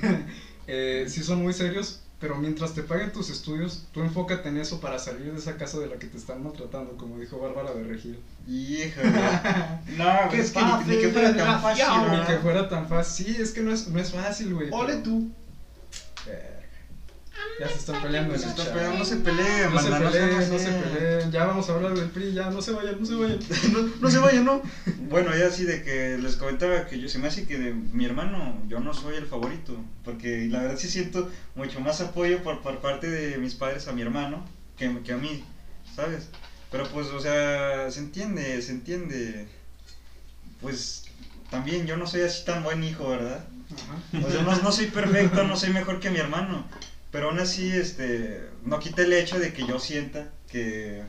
[LAUGHS] eh, sí son muy serios, pero mientras te paguen tus estudios, tú enfócate en eso para salir de esa casa de la que te están maltratando, como dijo Bárbara de Regil. Híjole. [LAUGHS] No, güey, es que ni, ni que fuera tan fácil, Ni que fuera tan fácil. Sí, es que no es, no es fácil, güey. Ole pero- tú. Verga. Ya se están peleando en el chat. no se peleen, No se peleen, no se peleen. Ya vamos a hablar del PRI, ya no se vayan, no se vayan. [LAUGHS] no, no se vayan, ¿no? Bueno, ya así de que les comentaba que yo se me hace que de mi hermano yo no soy el favorito, porque la verdad sí siento mucho más apoyo por, por parte de mis padres a mi hermano que, que a mí, ¿sabes? Pero pues, o sea, se entiende, se entiende. Pues también yo no soy así tan buen hijo, ¿verdad? Ajá. O sea, no, no soy perfecto, no soy mejor que mi hermano. Pero aún así, este, no quita el hecho de que yo sienta que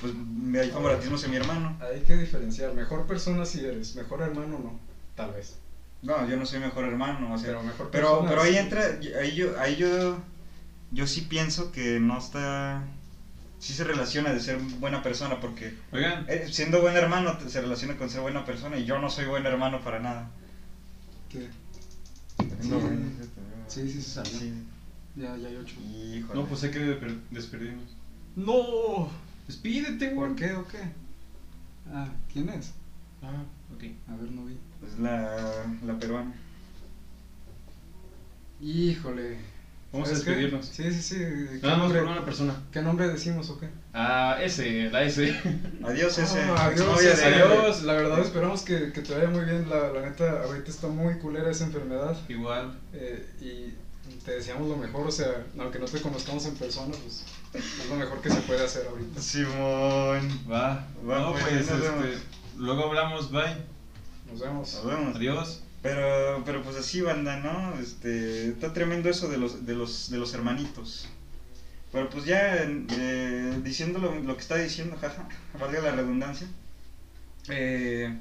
pues me hay favoritismo hacia mi hermano. Hay que diferenciar. Mejor persona si eres, mejor hermano no. Tal vez. No, yo no soy mejor hermano, o sea, Pero mejor pero, persona pero ahí sí. entra, ahí yo, ahí yo, yo sí pienso que no está, sí se relaciona de ser buena persona, porque Oigan, eh, siendo buen hermano te- se relaciona con ser buena persona y yo no soy buen hermano para nada. ¿Qué? No, Sí, sí, sí, salió. Sí. Ya, ya hay ocho. Híjole. no, pues hay que despe- despedirnos. ¡No! Despídete, güey. ¿Por qué o qué? Ah, ¿quién es? Ah, ok. A ver, no vi. Es la, la peruana. Híjole. Vamos a ¿Sabes qué? despedirnos. Sí, sí, sí. ¿Qué Nada más nombre, por una persona. ¿Qué nombre decimos o qué? Ah, ese, la S. Adiós, ese. Ah, adiós, exnovia ese. de- Adiós. La verdad esperamos que, que te vaya muy bien. La, la neta, ahorita está muy culera esa enfermedad. Igual. eh, y te deseamos lo mejor. O sea, aunque no te conozcamos en persona, pues es lo mejor que se puede hacer ahorita. Simón. Va. Va, no, pues, pues, este, luego hablamos, bye. Nos vemos. Nos vemos. Adiós. Pero, pero pues así, banda, ¿no? Este, está tremendo eso de los, de los, de los hermanitos. Pero pues ya, eh, diciendo lo, lo que está diciendo, jaja, valga la redundancia. eh,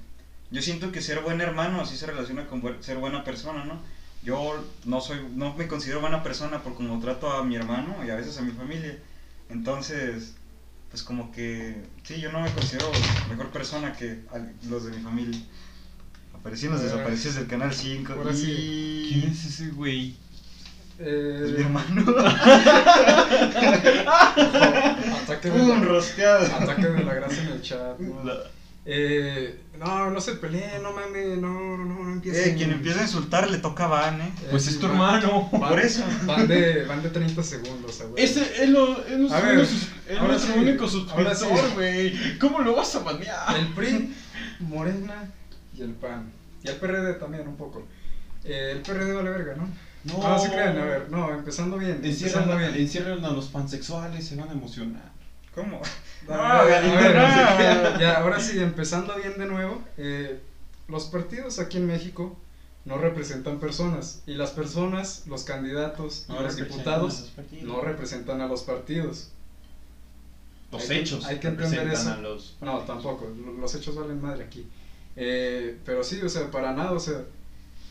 yo siento que ser buen hermano así se relaciona con buen- ser buena persona, ¿no? Yo no soy, no me considero buena persona por como trato a mi hermano y a veces a mi familia. Entonces, pues como que, sí, yo no me considero mejor persona que los de mi familia. Aparecí en los desaparecidos del canal 5 ahora y... ¿Quién es ese güey? Eh, Es mi hermano. ataque, de ¡Pum! la, Rosteado. ataque de la grasa en el chat. ¿no? La- [LAUGHS] Eh, no, no se peleen, no mames, no, no, no, no empiecen. Eh, quien empieza a insultar le toca van, eh. Pues es tu van- hermano. van- Por eso. [LAUGHS] Van de, van de 30 segundos, güey. Ese es, lo, es nuestro, A ver, único es nuestro sí, único suscriptor, güey. ¿Cómo lo vas a banear? El PRI, [LAUGHS] Morena y el PAN. Y el PRD también, un poco. Eh, el PRD vale verga, ¿no? No. No, se crean, a ver, no, empezando bien. Encierran, Empezando a- bien. encierran a los pansexuales, se van a emocionar. ¿Cómo? No, ver, no. Ya, ahora sí, empezando bien de nuevo. eh, los partidos aquí en México no representan personas. Y las personas, los candidatos y los diputados no representan a los partidos. Los hay que- hechos. hay que entender eso. a los No, tampoco. lo- Los hechos valen madre aquí. Eh, pero sí, o sea, para nada, o sea,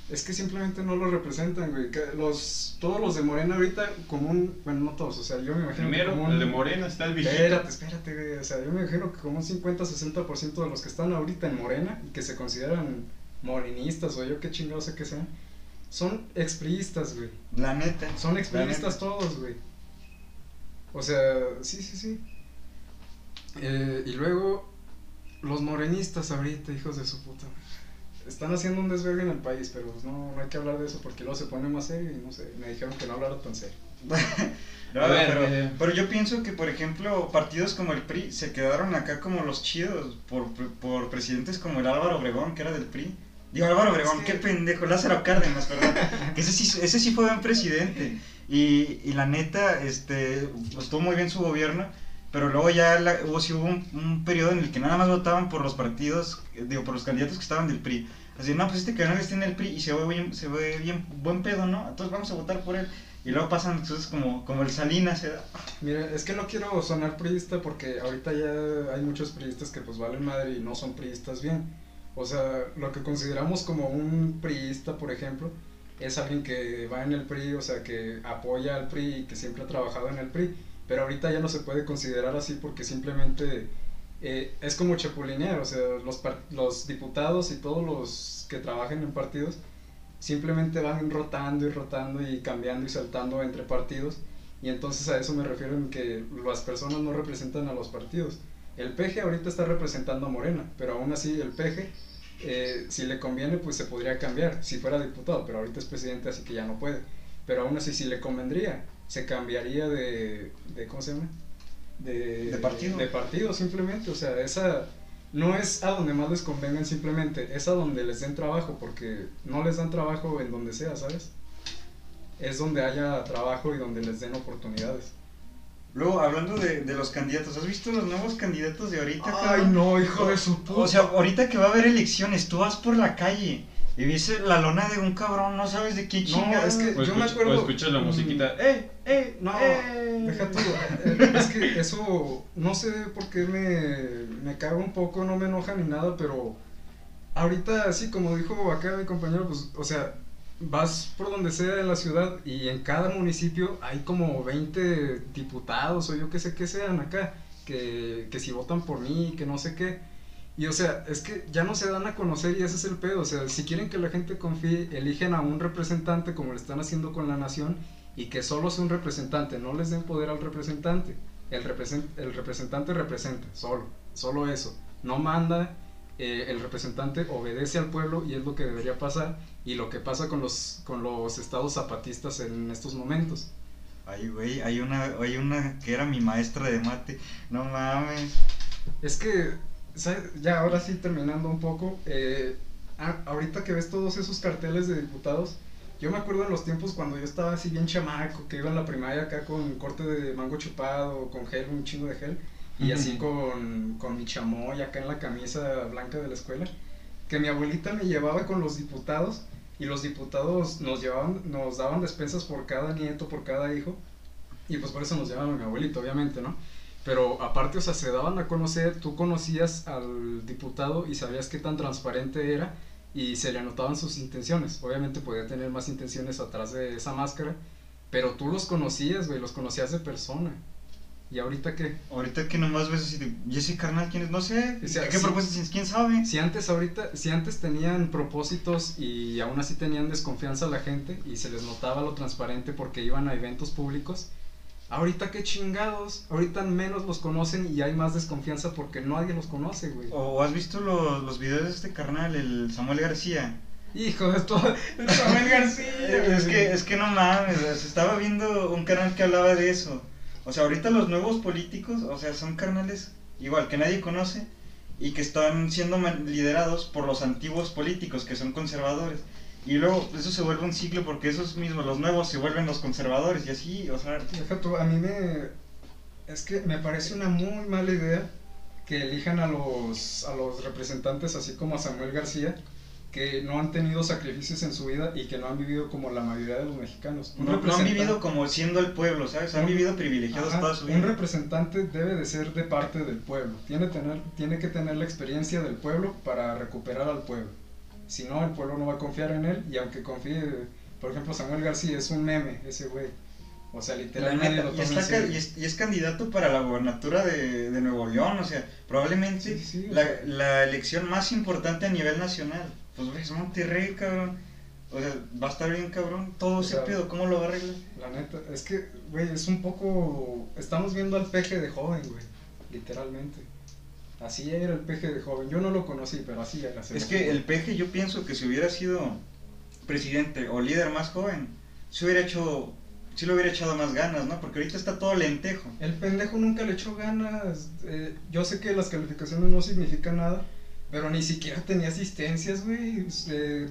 es que simplemente no lo representan, güey. que Los, todos los de Morena ahorita, como un, bueno, no todos, o sea, yo me imagino Primero, que como un, el de Morena está el viejito. Espérate, espérate, güey. O sea, yo me imagino que como un 50-60% de los que están ahorita en Morena y que se consideran morenistas o yo qué chingado sé que sean, son expriistas, güey. La neta. Son expriistas neta. todos, güey. O sea, sí, sí, sí. Eh, y luego, los morenistas ahorita, hijos de su puta. madre, Están haciendo un desvergue en el país, pero pues no, no hay que hablar de eso porque luego se pone más serio y no sé, me dijeron que no hablara tan serio. [LAUGHS] No, A ver, pero, eh. pero yo pienso que, por ejemplo, partidos como el PRI se quedaron acá como los chidos por, por presidentes como el Álvaro Obregón, que era del PRI. Digo, Álvaro Obregón, Es que- qué pendejo, Lázaro Cárdenas, perdón. [LAUGHS] que ese sí, ese sí fue buen presidente. [LAUGHS] Y, y la neta, este, estuvo muy bien su gobierno, pero luego ya la- hubo, sí hubo un, un periodo en el que nada más votaban por los partidos, eh, digo, por los candidatos que estaban del PRI. Así, no, pues este canal está en el PRI y se ve bien, se ve bien buen pedo, ¿no? Entonces vamos a votar por él. Y luego pasan cosas como, como el Salinas, ¿eh? Mira, es que no quiero sonar priista porque ahorita ya hay muchos priistas que pues valen madre y no son priistas bien. O sea, lo que consideramos como un priista, por ejemplo, es alguien que va en el PRI, o sea, que apoya al PRI y que siempre ha trabajado en el PRI. Pero ahorita ya no se puede considerar así porque simplemente eh, es como chapulinear, o sea, los, los diputados y todos los que trabajan en partidos simplemente van rotando y rotando y cambiando y saltando entre partidos y entonces a eso me refiero en que las personas no representan a los partidos. El PG ahorita está representando a Morena, pero aún así el PG, eh, si le conviene, pues se podría cambiar, si fuera diputado, pero ahorita es presidente, así que ya no puede. Pero aún así, si le convendría, se cambiaría de, de ¿cómo se llama? De, De partido. De partido, simplemente. O sea, esa no es a donde más les convengan simplemente, es a donde les den trabajo, porque no les dan trabajo en donde sea, ¿sabes? Es donde haya trabajo y donde les den oportunidades. Luego, hablando de, de los candidatos, ¿has visto los nuevos candidatos de ahorita? Ay, cabrón? no, hijo de su puta. O sea, ahorita que va a haber elecciones, tú vas por la calle y viste la lona de un cabrón, no sabes de qué No, chingados. es que- O, Yo me acuerdo- o escuchas la Mm. musiquita. ¡Eh! ¡Eh! No, eh". deja tú. eh, Es que eso, no sé por qué me, me cago un poco, no me enoja ni nada, pero ahorita, así como dijo acá mi compañero, pues, o sea, vas por donde sea en la ciudad y en cada municipio hay como 20 diputados o yo qué sé qué sean acá, que, que si votan por mí, que no sé qué. Y o sea, es que ya no se dan a conocer y ese es el pedo. O sea, si quieren que la gente confíe, eligen a un representante como lo están haciendo con la nación y que solo sea un representante, no les den poder al representante. El, represent- el representante representa, solo, solo eso. No manda, eh, el representante obedece al pueblo y es lo que debería pasar y lo que pasa con los, con los estados zapatistas en estos momentos. Ay, güey, hay una, hay una que era mi maestra de mate. No mames. Es que, ¿sabes? ya ahora sí terminando un poco, eh, ah, ahorita que ves todos esos carteles de diputados, yo me acuerdo en los tiempos cuando yo estaba así bien chamaco, que iba en la primaria acá con corte de mango chupado, con gel, un chingo de gel, y así con, con mi chamoy acá en la camisa blanca de la escuela, que mi abuelita me llevaba con los diputados y los diputados nos llevaban, nos daban despensas por cada nieto, por cada hijo, y pues por eso nos llevaban a mi abuelito, obviamente, ¿no? Pero aparte, o sea, se daban a conocer, tú conocías al diputado y sabías qué tan transparente era y se le anotaban sus intenciones. Obviamente podía tener más intenciones atrás de esa máscara, pero tú los conocías, güey, los conocías de persona. ¿Y ahorita qué? Ahorita que nomás ves así de, ¿y ese carnal quién es? No sé. O sea, ¿Qué sí. propuestas? ¿Quién sabe? Si antes ahorita, si antes tenían propósitos y aún así tenían desconfianza a la gente y se les notaba lo transparente porque iban a eventos públicos, ahorita qué chingados, ahorita menos los conocen y hay más desconfianza porque nadie los conoce, güey. ¿O has visto los, los videos de este carnal, el Samuel García? Hijo de todo, [LAUGHS] el Samuel García. [LAUGHS] Es que, es que no mames, estaba viendo un canal que hablaba de eso. O sea, ahorita los nuevos políticos, o sea, son carnales igual que nadie conoce y que están siendo liderados por los antiguos políticos que son conservadores. Y luego eso se vuelve un ciclo porque esos mismos, los nuevos, se vuelven los conservadores y así, o sea, Deja tú, a mí me. Es que me parece una muy mala idea que elijan a los, a los representantes, así como a Samuel García, que no han tenido sacrificios en su vida y que no han vivido como la mayoría de los mexicanos. Un no, no han vivido como siendo el pueblo, ¿sabes? Han Un- vivido privilegiados Ajá, toda su Un vida. representante debe de ser de parte del pueblo. Tiene, tener, tiene que tener la experiencia del pueblo para recuperar al pueblo. Si no, el pueblo no va a confiar en él y aunque confíe, por ejemplo, Samuel García es un meme, ese güey. O sea, literalmente lo y, está y, es, y es candidato para la gobernatura de, de Nuevo León, o sea, probablemente Sí, sí, o la, elección más importante a nivel nacional. Pues güey, es Monterrey, cabrón. O sea, va a estar bien, cabrón. Todo O ese sea, pedo, ¿cómo lo va a arreglar? La neta, es que, güey, es un poco... Estamos viendo al peje de joven, güey, literalmente. Así era el peje de joven. Yo no lo conocí, pero así era. Es que el peje, yo pienso que si hubiera sido presidente o líder más joven, se hubiera hecho, sí lo hubiera echado más ganas, ¿no? Porque ahorita está todo lentejo. El pendejo nunca le echó ganas. eh, yo sé que las calificaciones no significan nada, pero ni siquiera tenía asistencias, güey.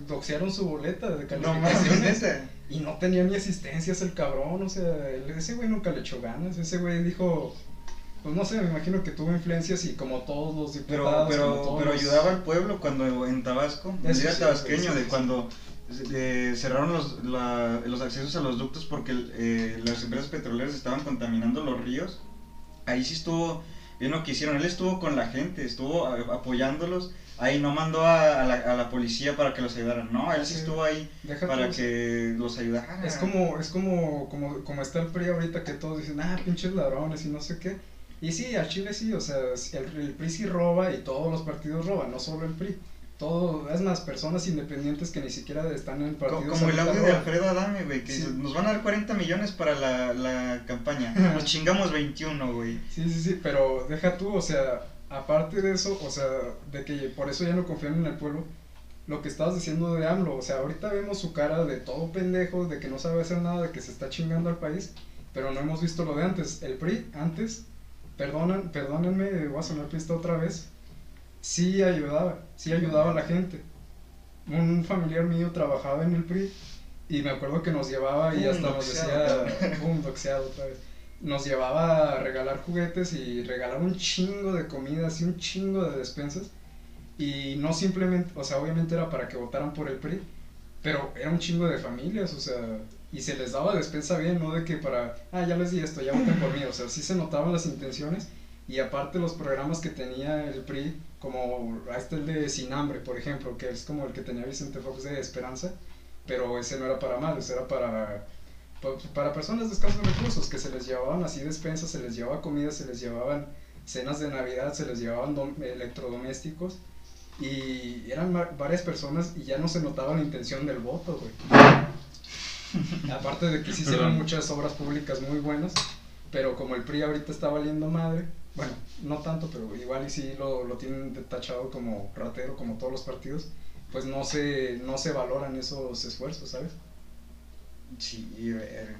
Doxearon su boleta de No calificaciones. neta. y no tenía ni asistencias el cabrón. O sea, ese güey nunca le echó ganas. Ese güey dijo. Pues no sé, me imagino que tuvo influencias y como todos los Pero, diputados. pero, todos pero los- ayudaba al pueblo cuando en Tabasco, día sí, tabasqueño, sí, de sí. cuando eh, cerraron los, la- los accesos a los ductos porque eh, las empresas petroleras estaban contaminando los ríos. Ahí sí estuvo bien lo que hicieron. Él estuvo con la gente, estuvo apoyándolos. Ahí no mandó a, a la, a la policía para que los ayudaran. No, él sí estuvo ahí Deja para que los ayudara. Es como, es como, como, como está el PRI ahorita que todos dicen, ah, pinches ladrones y no sé qué. Y sí, al Chile sí, o sea, el, el PRI sí roba y todos los partidos roban, no solo el PRI. Todo, es más, personas independientes que ni siquiera están en partidos. Como el audio de. Alfredo Adame, güey, que Sí. dice, nos van a dar 40 millones para la, la campaña. Nos chingamos 21, güey. Sí, sí, sí, pero deja tú, o sea, aparte de eso, o sea, de que por eso ya no confían en el pueblo, lo que estabas diciendo de AMLO, o sea, ahorita vemos su cara de todo pendejo, de que no sabe hacer nada, de que se está chingando al país, pero no hemos visto lo de antes. El PRI, antes, perdonan, perdónenme, voy a sonar pista otra vez, sí ayudaba, sí ayudaba a la gente. Un familiar mío trabajaba en el PRI y me acuerdo que nos llevaba y hasta nos decía, pum, doxeado otra vez nos llevaba a regalar juguetes y regalar un chingo de comida, así un chingo de despensas. Y no simplemente, o sea, obviamente era para que votaran por el PRI, pero era un chingo de familias, o sea, y se les daba despensa bien, no de que para, ah, ya les di esto, ya voten por mí, o sea, sí se notaban las intenciones. Y aparte los programas que tenía el PRI, como este el de Sin Hambre, por ejemplo, que es como el que tenía Vicente Fox de Esperanza, pero ese no era para males, era para pa- para personas de escasos recursos que se les llevaban así despensas, se les llevaba comida, se les llevaban cenas de Navidad, se les llevaban dom- electrodomésticos y eran va- varias personas y ya no se notaba la intención del voto, güey. [LAUGHS] Aparte de que sí hicieron Perdón. muchas obras públicas muy buenas, pero como el PRI ahorita está valiendo madre, bueno, no tanto, pero igual y sí lo, lo tienen tachado como ratero, como todos los partidos, pues no se, no se valoran esos esfuerzos, ¿sabes? Sí, verga.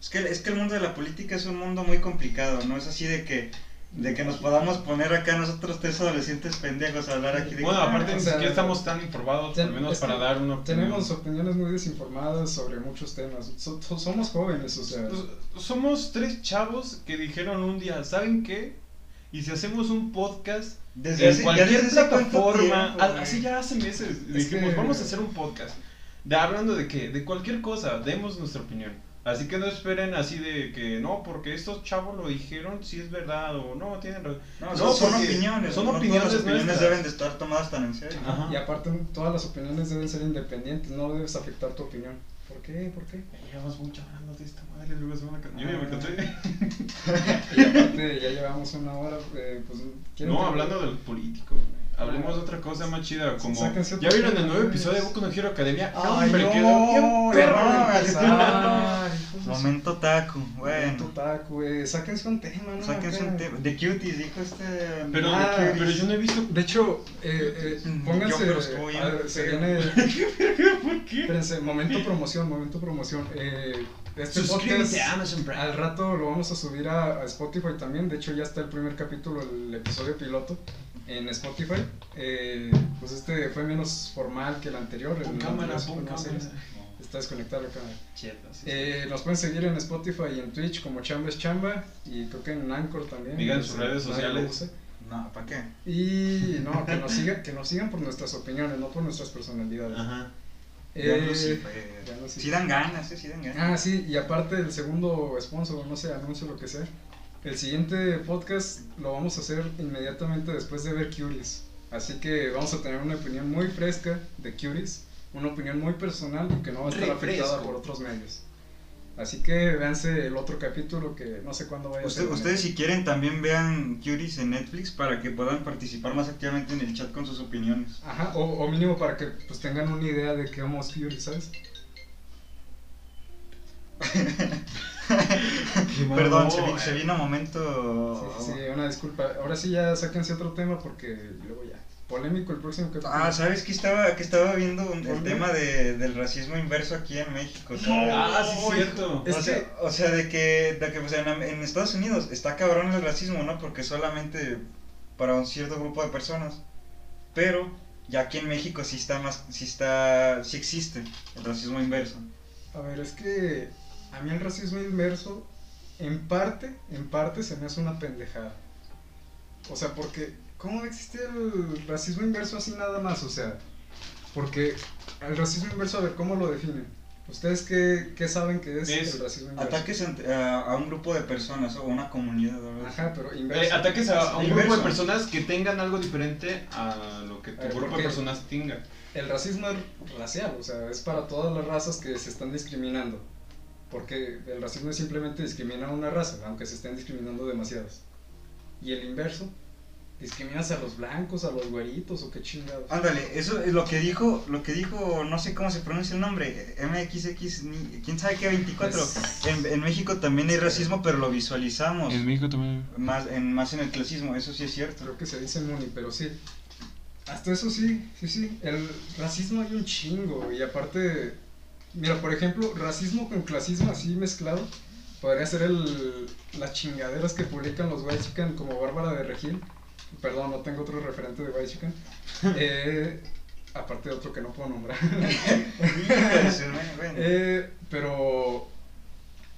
Es que, es que el mundo de la política es un mundo muy complicado, ¿no? Es así de que, de que nos podamos poner acá nosotros tres adolescentes pendejos a hablar aquí de Bueno, que, aparte ni sea, siquiera estamos tan informados, ten- al menos para dar una opinión. Tenemos opiniones muy desinformadas sobre muchos temas. So- so- somos jóvenes, o sea. Pues, Somos tres chavos que dijeron un día, ¿saben qué? Y si hacemos un podcast Desde en hace- cualquier plataforma, tiempo, así ya hace meses, Es dijimos, que- vamos a hacer un podcast. De, hablando de qué, de cualquier cosa, demos nuestra opinión. Así que no esperen así de que no, porque estos chavos lo dijeron, si es verdad o no, tienen razón. No, No, son, opiniones. son no todas opiniones las opiniones nuestras. deben de estar tomadas tan en serio. Ajá. Y aparte, todas las opiniones deben ser independientes, no debes afectar tu opinión. ¿Por qué? ¿Por qué? Ya llevamos mucho hablando de esta madre, luego se van a Yo ya me Ah. cansé. [LAUGHS] Y aparte, ya llevamos una hora, eh, pues. ¿quieren No, hablando del político. güey. Hablemos de otra cosa más chida, como... ¿Ya vieron el nuevo episodio de Boku no Hero Academia? Ay, Hombre, no, quedó bien perro. Momento taco, Momento bueno. taco, güey. Sáquense un tema, ¿no? Sáquense un tema. De cuties, dijo este. Pero, Ah, pero yo no he visto... De hecho, eh, eh, Mm, pónganse. yo, pero estuvo bien a ver, se feo. viene. [LAUGHS] ¿Por qué? Espérense, momento promoción, momento promoción. Eh, este Suscríbete podcast a Amazon Prime. al rato lo vamos a subir a, a Spotify también. De hecho, ya está el primer capítulo, el episodio piloto en Spotify. Eh, pues este fue menos formal que el anterior. Pon el cámara, anterior pon. Está desconectada la cámara. Cheto, sí, sí. Eh, nos pueden seguir en Spotify y en Twitch como Chamba es Chamba y creo que en Anchor también. Digan no sus redes sociales. No, ¿para qué? Y no, que nos sigan, que nos sigan por nuestras opiniones, no por nuestras personalidades. Ajá. Ya Eh, Lucifer. Sí dan ganas, eh, sí dan ganas. ah, sí, y aparte el segundo sponsor, no sé, anuncio lo que sea. El siguiente podcast lo vamos a hacer inmediatamente después de ver Curious. Así que vamos a tener una opinión muy fresca de Curious, una opinión muy personal y que no va a estar afectada por otros medios. Así que véanse el otro capítulo que no sé cuándo vaya a ser. ustedes si quieren también vean Curies en Netflix para que puedan participar más activamente en el chat con sus opiniones. Ajá, o, o mínimo para que pues tengan una idea de qué vamos Curious, ¿sabes? Perdón, se, vi- eh. se vino un momento... Sí, sí, sí, una disculpa. Ahora sí ya sáquense otro tema porque luego ya. Polémico el próximo capítulo. Ah, ¿sabes que estaba, que estaba viendo un- el tema de, del racismo inverso aquí en México? ¿sabes? Ah, sí, es cierto. Es o, sea, que- o sea, de que, de que o sea, en, en Estados Unidos está cabrón el racismo, ¿no? Porque solamente para un cierto grupo de personas. Pero ya aquí en México sí está más, sí está, sí existe el racismo inverso. A ver, es que a mí el racismo inverso, en parte, en parte se me hace una pendejada. O sea, porque, ¿cómo va a existir el racismo inverso así nada más? O sea, porque el racismo inverso, a ver, ¿cómo lo definen? ¿Ustedes qué, qué saben que es, Es el racismo inverso? Ataques a, a un grupo de personas o a una comunidad. así. Ajá, pero Eh, inverso. ataques a, a un Inverso. grupo de personas que tengan algo diferente a lo que tu ver, grupo ¿por de personas tenga. El racismo es racial, o sea, es para todas las razas que se están discriminando. Porque el racismo es simplemente discriminar a una raza, aunque se estén discriminando demasiadas. Y el inverso, discriminas a los blancos, a los güeritos o qué chingados. Ándale, eso es lo que dijo, lo que dijo, no sé cómo se pronuncia el nombre, MXX, ni- quién sabe qué 24. Pues- En, en México también hay racismo, pero lo visualizamos México también. más en, más en el clasismo, eso sí es cierto. Creo que se dice Muni, pero sí. Hasta eso sí, sí, sí. El racismo hay un chingo. Y aparte, mira, por ejemplo, racismo con clasismo así mezclado. Podría ser el, las chingaderas que publican los White Chicken como Bárbara de Regil. Perdón, no tengo otro referente de White Chicken. [LAUGHS] Eh, aparte de otro que no puedo nombrar. [LAUGHS] Eh, pero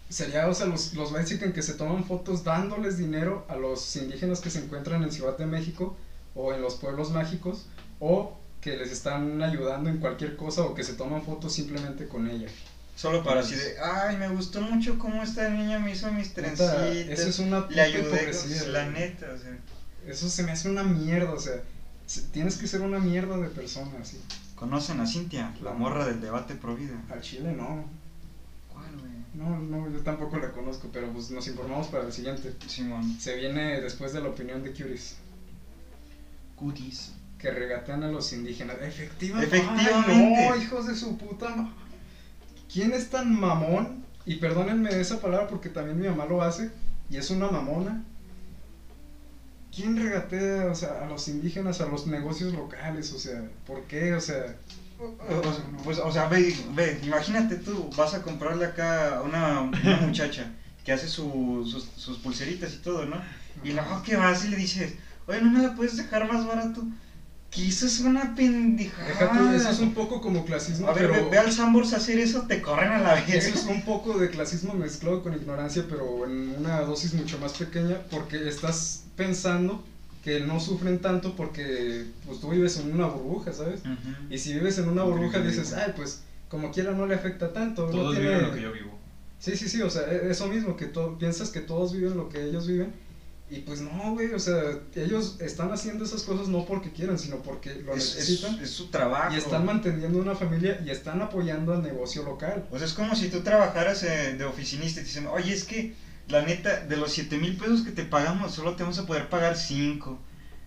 sería, o sea, los, los que se toman fotos dándoles dinero a los indígenas que se encuentran en Ciudad de México o en los pueblos mágicos o que les están ayudando en cualquier cosa o que se toman fotos simplemente con ella. Solo para así de, ay, me gustó mucho cómo esta niña me hizo mis trencitas. eso es una Le puta ayudé, hipocresía, con- la güey. neta, o sea. Eso se me hace una mierda, o sea, se- tienes que ser una mierda de persona así. ¿Conocen a Cintia, la morra del debate pro vida? Al chile no. ¿Cuál, güey? No, no, yo tampoco la conozco, pero pues nos informamos para el siguiente. Simón. Se viene después de la opinión de Curis. Cuties. Que regatean a los indígenas. Efectivamente. Efectivamente. No, hijos de su puta. ¿Quién es tan mamón? Y perdónenme esa palabra porque también mi mamá lo hace. y es una mamona, ¿quién regatea o sea, a los indígenas, a los negocios locales? O sea, ¿por qué? O sea, O- o- Pues, o sea, ve, ve, imagínate tú, vas a comprarle acá a una, una [LAUGHS] muchacha que hace su- sus, sus pulseritas y todo, ¿no? Y luego que vas y le dices, oye, ¿no me la puedes dejar más barato? Que eso es una pendejada. eso es un poco como clasismo, A ver, pero ve, ve al Sambors a hacer eso, te corren a la vez. eso es un poco de clasismo mezclado con ignorancia, pero en una dosis mucho más pequeña, porque estás pensando que no sufren tanto porque pues tú vives en una burbuja, ¿sabes? Y si vives en una Un burbuja dices, ay, pues como quiera no le afecta tanto. no Todos tiene- viven lo que yo vivo. Sí, sí, sí, o sea, e- eso mismo, que to- piensas que todos viven lo que ellos viven. Y pues no, güey, o sea, ellos están haciendo esas cosas no porque quieran, sino porque lo Es, es- necesitan. es su trabajo. y están manteniendo una familia y están apoyando al negocio local. O sea, es como si tú trabajaras eh, de oficinista y te dicen, oye, es que la neta, de los 7 mil pesos que te pagamos, solo te vamos a poder pagar 5.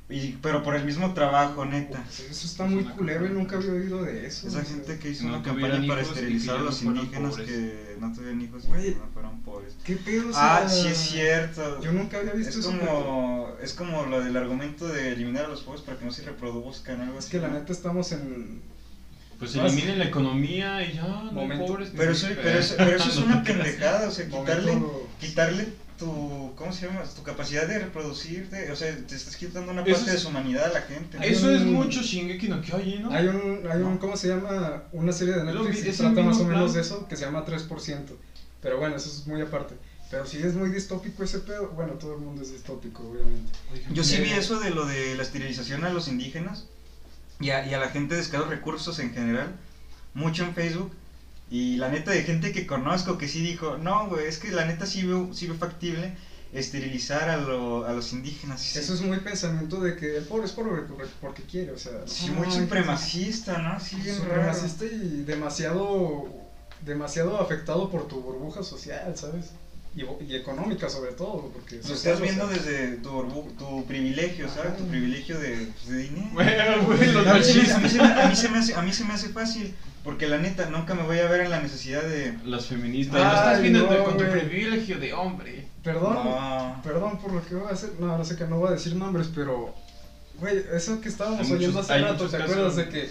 Y, pero por el mismo trabajo, neta. Pues eso está Es muy culero y nunca había oído de eso. Esa gente que hizo no una campaña para esterilizar a los indígenas pobres. que no tuvieran hijos y que no fueran pobres. ¿Qué pedo? o Ah, sea, sí es cierto. Yo nunca había visto Es eso. como, es como lo del argumento de eliminar a los pobres para que no se reproduzcan, algo Es así. que la neta estamos en. Pues Vas- eliminen la economía y ya, no pobres. Pero eso, pero eso, pero eso es una [LAUGHS] pendejada, o sea, quitarle, quitarle tu, ¿cómo se llama? Tu capacidad de reproducirte, o sea, te estás quitando una parte de su humanidad a la gente. Hay Eso un- es mucho Shingeki no Kyojin, ¿no? Hay un, hay un, No. ¿cómo se llama? Una serie de Netflix que trata más o menos plan. de eso, que se llama 3%. Pero bueno, eso es muy aparte. Pero sí es muy distópico ese pedo. Bueno, todo el mundo es distópico, obviamente. Oigan, Yo sí vi eso de lo de la esterilización a los indígenas y a, y a la gente de escasos recursos en general, mucho en Facebook. Y la neta de gente que conozco que sí dijo, no, güey, es que la neta sí veo, sí veo factible esterilizar a, lo- a los indígenas. Sí, Eso es muy pensamiento de que el pobre es pobre porque quiere, o sea. sí, no, muy supremacista, ¿no? Sí, bien Supremacista y demasiado, demasiado afectado por tu burbuja social, ¿sabes? Y, y económica sobre todo, porque... Lo social, estás o sea, viendo desde tu, tu privilegio, ¿sabes? Tu privilegio de, pues, de dinero. Bueno, güey, los A mí, se me, a, mí machistas. se me- a mí se me hace, a mí se me hace fácil, porque la neta nunca me voy a ver en la necesidad de... Las feministas. Ay, lo estás viendo no, con tu privilegio de hombre. Perdón, No. Perdón por lo que voy a hacer. No, no sé que no voy a decir nombres, pero. Güey, eso que estábamos Hay oyendo muchos- hace rato, ¿te casos. acuerdas de que.?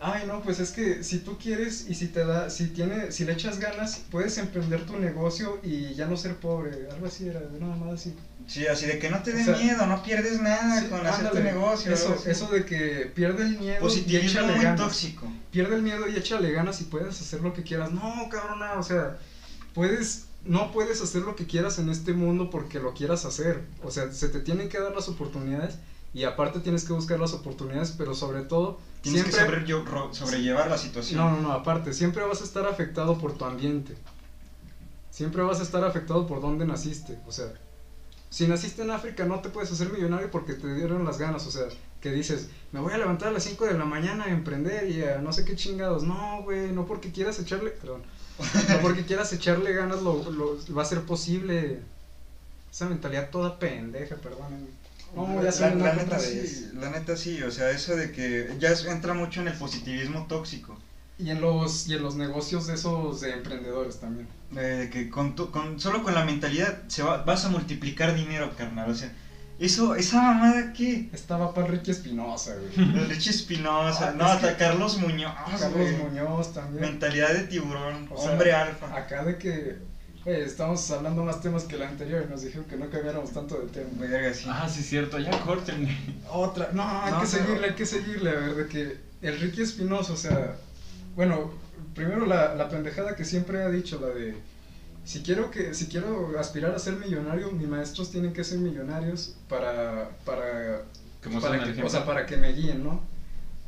Ay, no, pues es que si tú quieres y si te da, si tiene, si le echas ganas, puedes emprender tu negocio y ya no ser pobre. Algo así era, nada más así. Sí, así de que no te dé O sea, miedo, no pierdes nada Sí, con hacer tu negocio. Eso, eso de que pierde el miedo y échale muy ganas. tóxico. Pierde el miedo y échale ganas y puedes hacer lo que quieras. No, cabrona, o sea, puedes, no puedes hacer lo que quieras en este mundo porque lo quieras hacer. O sea, se te tienen que dar las oportunidades y aparte tienes que buscar las oportunidades, pero sobre todo, Tienes siempre... que sobrelle- ro- sobrellevar la situación. No, no, no, aparte, siempre vas a estar afectado por tu ambiente. Siempre vas a estar afectado por dónde naciste. O sea, si naciste en África no te puedes hacer millonario porque te dieron las ganas. O sea, que dices, me voy a levantar a las 5 de la mañana a emprender y a no sé qué chingados. No, güey, no porque quieras echarle, perdón, no porque quieras echarle ganas lo, lo- va a ser posible. Esa mentalidad toda pendeja, perdónenme. No, ya la, la neta sí, la neta sí, o sea, eso de que ya entra mucho en el positivismo tóxico. Y en los, y en los negocios de esos de emprendedores también. Eh, De que con, tu- con solo con la mentalidad se va, vas a multiplicar dinero, carnal. O sea, eso, esa mamada que. Estaba para Ricky Espinosa, güey. [LAUGHS] El Richie Espinosa, Ah, no, es hasta que- Carlos Muñoz. Carlos güey. Muñoz también. Mentalidad de tiburón, O sea, hombre alfa. Acá de que, güey, estamos hablando más temas que el anterior y nos dijeron que no cambiáramos tanto de tema. Verga, sí. Ah, sí, cierto, ya córtenme. Otra, no, hay No, que pero- seguirle, hay que seguirle, a ver, de que el Ricky Espinosa, o sea, bueno, primero la, la pendejada que siempre ha dicho, la de, si quiero que, si quiero aspirar a ser millonario, mis maestros tienen que ser millonarios para, para, para que, o sea, para que me guíen, ¿no?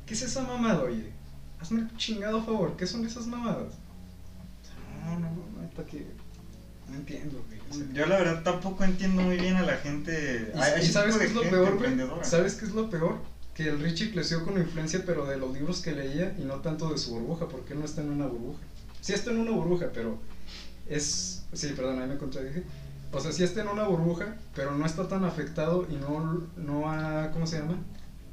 ¿Qué es esa mamada, oye? Hazme el chingado favor, ¿qué son esas mamadas? No, no, no, neta que no entiendo, güey. o sea, Yo la verdad tampoco entiendo muy bien a la gente. Y, a y sabes qué es lo peor, güey? emprendedora. ¿Sabes qué es lo peor? Que el Richie creció con influencia, pero de los libros que leía y no tanto de su burbuja, porque él no está en una burbuja. Sí está en una burbuja, pero es... Sí, perdón, ahí me contradije. O sea, sí está en una burbuja, pero no está tan afectado y no, no ha... ¿Cómo se llama?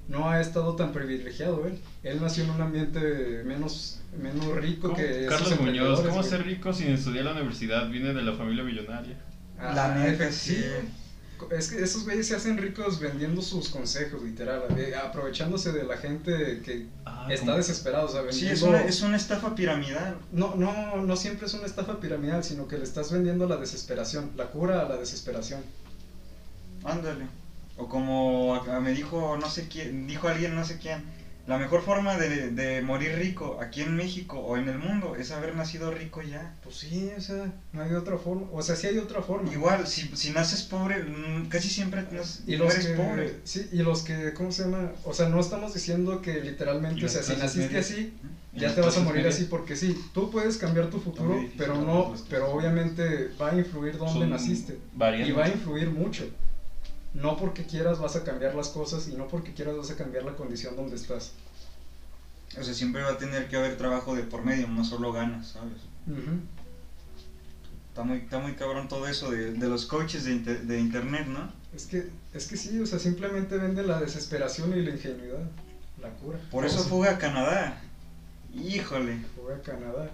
No ha estado tan privilegiado él. Él nació en un ambiente menos, menos rico ¿Cómo? que Carlos Muñoz, ¿cómo güey. ser rico sin estudiar en la universidad? Viene de la familia millonaria. La neta, sí. Es que esos güeyes se hacen ricos vendiendo sus consejos, literal, eh, aprovechándose de la gente que Ah, está como- desesperada, o sea, Sí, es una, es una estafa piramidal. No, no, no siempre es una estafa piramidal, sino que le estás vendiendo la desesperación, la cura a la desesperación. Ándale. O como me dijo no sé quién, dijo alguien no sé quién, la mejor forma de, de morir rico aquí en México o en el mundo es haber nacido rico ya. Pues sí, o sea, no hay otra forma, o sea, sí hay otra forma. Igual, si, si naces pobre, mm, casi siempre nas- Y los eres que, pobre. sí, y los que, ¿cómo se llama? O sea, no estamos diciendo que literalmente, o sea, si naciste medias. así, ya te vas a morir medias. así porque sí, tú puedes cambiar tu futuro, difícil pero no, pero obviamente va a influir dónde naciste. Y va a influir mucho. No porque quieras vas a cambiar las cosas y no porque quieras vas a cambiar la condición donde estás. O sea, siempre va a tener que haber trabajo de por medio, no solo ganas, ¿sabes? Ujú. Está muy, está muy cabrón todo eso de, de los coaches de, inter- de internet, ¿no? Es que, es que sí, o sea, simplemente vende la desesperación y la ingenuidad, la cura. Por eso fuga a Canadá. Híjole. Fuga a Canadá.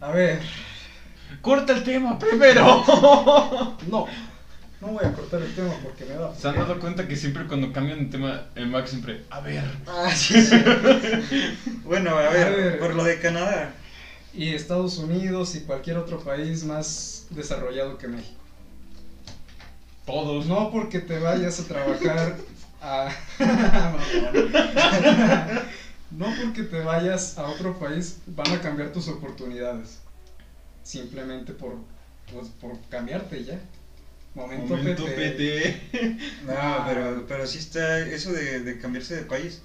A ver, Corta el tema primero. [LAUGHS] no, no voy a cortar el tema porque me da. ¿Se han dado cuenta que siempre cuando cambian de tema, el Max siempre, a ver, Ah, sí, sí. [LAUGHS] bueno, a ver, A ver. por lo de Canadá. Y Estados Unidos y cualquier otro país más desarrollado que México. todos. No porque te vayas a trabajar a... [LAUGHS] [LAUGHS] no porque te vayas a otro país van a cambiar tus oportunidades. Simplemente por, pues, por cambiarte ya. Momento, Momento PT. PT. No, pero, pero sí está eso de, de cambiarse de país.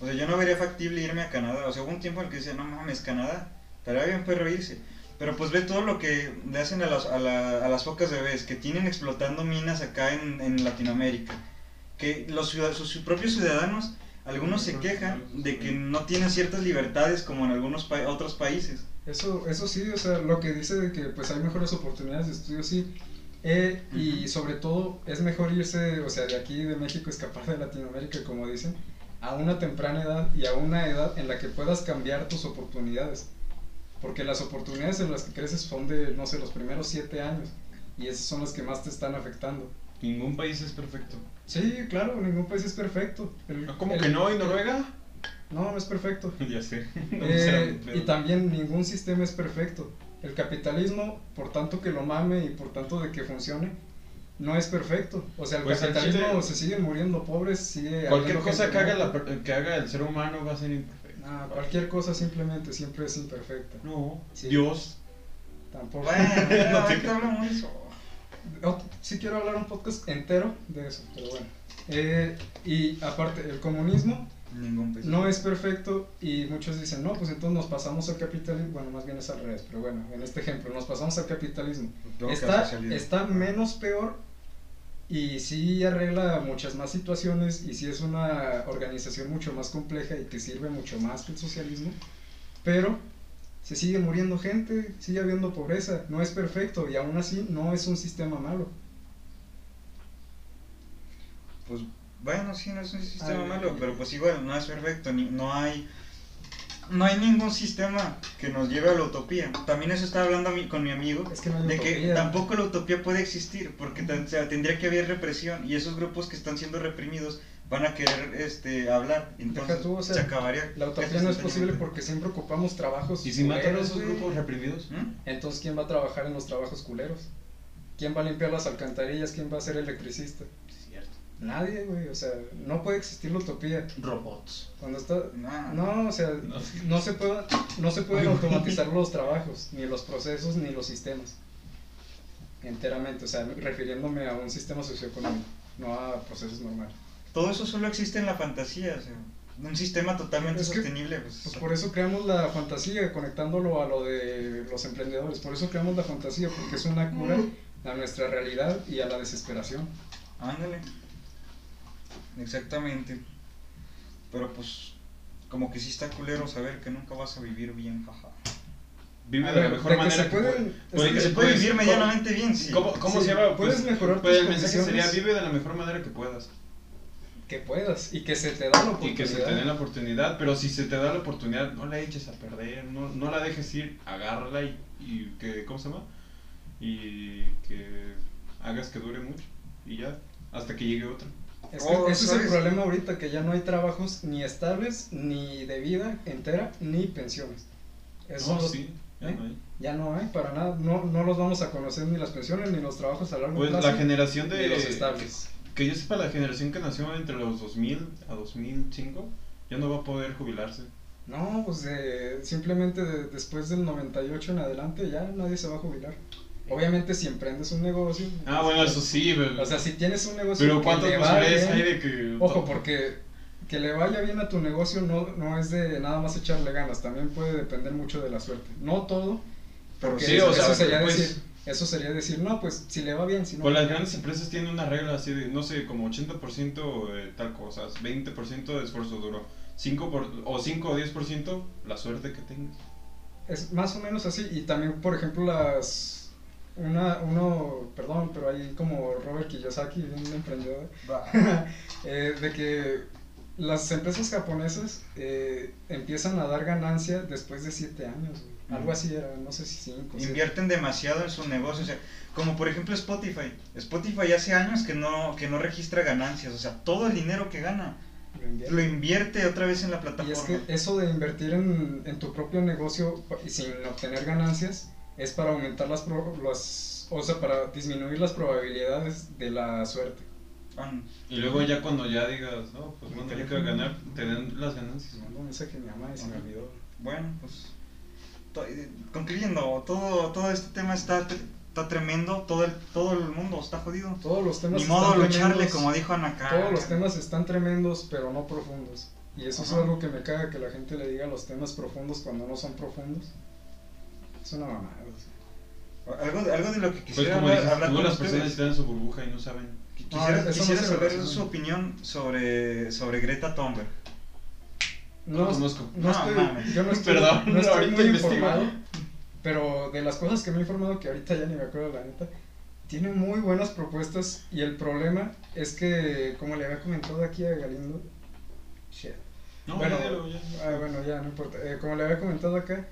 O sea, yo no vería factible irme a Canadá. O sea, hubo un tiempo en el que decía, no mames, Canadá. Estaría bien perro irse. Pero pues ve todo lo que le hacen a las, a, la- a las focas bebés, que tienen explotando minas acá en, en Latinoamérica. Que los sus, sus propios ciudadanos, algunos se quejan de que no tienen ciertas libertades como en algunos pa- otros países. Eso, eso sí, o sea, lo que dice de que pues hay mejores oportunidades de estudio, sí. Eh, Y sobre todo es mejor irse, o sea, de aquí de México, escapar de Latinoamérica, como dicen, a una temprana edad y a una edad en la que puedas cambiar tus oportunidades. Porque las oportunidades en las que creces son de, no sé, los primeros siete años. Y esas son las que más te están afectando. Ningún país es perfecto. Sí, claro, ningún país es perfecto. El- ¿Cómo el- que no? ¿Y Noruega? No, no es perfecto. [LAUGHS] ya sé. [LAUGHS] No Eh, será mi y también ningún sistema es perfecto. El capitalismo, por tanto que lo mame y por tanto de que funcione, no es perfecto. O sea, el Pues, al capitalismo chile- se siguen muriendo pobres, sigue Cualquier cosa que haga, la per- que haga el ser humano va a ser imperfecto. Ah, cualquier cosa simplemente siempre es imperfecta. No, Sí. Dios. Tampoco. Bueno, [LAUGHS] No te- ahorita hablamos de eso. Sí quiero hablar un podcast entero de eso, pero bueno. Eh, y aparte, el comunismo Ningún no es perfecto y muchos dicen, no, pues entonces nos pasamos al capitalismo. Bueno, más bien es al revés, pero bueno, en este ejemplo, nos pasamos al capitalismo. Está, está menos peor y sí arregla muchas más situaciones y sí es una organización mucho más compleja y que sirve mucho más que el socialismo, pero se sigue muriendo gente, sigue habiendo pobreza, no es perfecto y aún así no es un sistema malo. Pues bueno, sí, no es un sistema Ay, malo, pero pues igual no es perfecto, ni, no hay no hay ningún sistema que nos lleve a la utopía. También eso estaba hablando a mí, con mi amigo, Es que no hay de que tampoco la utopía puede existir, porque tan- o sea, tendría que haber represión y esos grupos que están siendo reprimidos van a querer este hablar, entonces tú, o sea, se acabaría. La utopía no es posible porque siempre ocupamos trabajos ¿Y si matan a esos grupos reprimidos? ¿Mm? Entonces, ¿quién va a trabajar en los trabajos culeros? ¿Quién va a limpiar las alcantarillas? ¿Quién va a ser electricista? Nadie, güey, o sea, no puede existir la utopía. Robots. Cuando está... Nah. No, o sea, No. no se, puede, no se pueden [LAUGHS] automatizar los trabajos, ni los procesos, ni los sistemas. Enteramente, o sea, refiriéndome a un sistema socioeconómico, no a procesos normales. Todo eso solo existe en la fantasía, o sea, un sistema totalmente Es que, sostenible. Pues, Pues por eso creamos la fantasía, conectándolo a lo de los emprendedores. Por eso creamos la fantasía, porque es una cura a nuestra realidad y a la desesperación. Ándale. Exactamente. Pero pues, como que sí está culero saber que nunca vas a vivir bien, jaja. Vive A de la mejor de que manera se que puede. que que se puede vivir ¿cómo- medianamente bien, sí. ¿Cómo, cómo Sí, se llama? puedes Pues- mejorar pues tus el mensaje sería vive de la mejor manera que puedas. Que puedas y que se te da la oportunidad. Y que se te dé la oportunidad, pero si se te da la oportunidad, no la eches a perder, no, no la dejes ir, agárrala y, y que, ¿cómo se llama? y que hagas que dure mucho y ya, hasta que llegue otro. Es que Oh, ese es el problema ahorita, que ya no hay trabajos ni estables, ni de vida entera, ni pensiones. Esos No, los- sí, ya ¿eh? no hay. Ya no hay, para nada. No, no los vamos a conocer ni las pensiones, ni los trabajos a largo Pues plazo, la generación de... los estables. Que yo sepa, la generación que nació entre los 2000 a 2005 ya no va a poder jubilarse. No, pues de- simplemente de- después del 98 en adelante ya nadie se va a jubilar. Obviamente si emprendes un negocio. Ah, bueno, eso sí, pero, O sea, si tienes un negocio pero ¿cuántas posibilidades hay de que... Ojo, porque que le vaya bien a tu negocio no, no es de nada más echarle ganas, también puede depender mucho de la suerte. No todo, Pero porque sí, eso, o sea, eso sería pues- decir, eso sería decir, no, pues si le va bien, si no. Pues las grandes empresas tienen una regla así de, no sé, como 80% eh, tal cosa, 20% de esfuerzo duro, 5 por, o 5 o 10% la suerte que tengas. Es más o menos así. Y también, por ejemplo, las. Una, uno, perdón, pero hay como Robert Kiyosaki, un emprendedor, [LAUGHS] eh, de que las empresas japonesas eh, empiezan a dar ganancia después de 7 años. güey. Algo así era, no sé si 5. Invierten demasiado en su negocio, o sea, como por ejemplo Spotify. Spotify hace años que no, que no registra ganancias, o sea, todo el dinero que gana lo invierte otra vez en la Y plataforma. es que eso de invertir en, en tu propio negocio y sin obtener ganancias es para aumentar las, pro- las o sea, para disminuir las probabilidades de la suerte. Ah, Y luego ya cuando ya digas, no, pues bueno, yo quiero ganar, te den las ganancias. Mandó un mensaje a mi mamá y se me olvidó. Bueno, pues to- eh, concluyendo, todo, todo este tema está, tre- está tremendo, todo el, todo el mundo está jodido. Todos los temas Ni modo están lucharle, tremendos, como dijo Anaka. Todos los temas están tremendos, pero no profundos. Y eso Ajá. es algo que me caga que la gente le diga los temas profundos cuando no son profundos. Es una mamada. o sea. Algo, algo de lo que Pues quisiera como hablar, dices, hablar tú, con las ustedes. personas están en su burbuja y no saben. Quisiera, no quisiera saber su opinión sobre, sobre Greta Thunberg. No lo conozco. no No, estoy, mames. yo no estoy, Perdón, no estoy ahorita muy informado, pero de las cosas que me he informado, que ahorita ya ni me acuerdo la neta, tiene muy buenas propuestas y el problema es que, como le había comentado aquí a Galindo, shit. No, bueno, ya, ya, ya. ah, bueno, ya no importa. Eh, como le había comentado acá,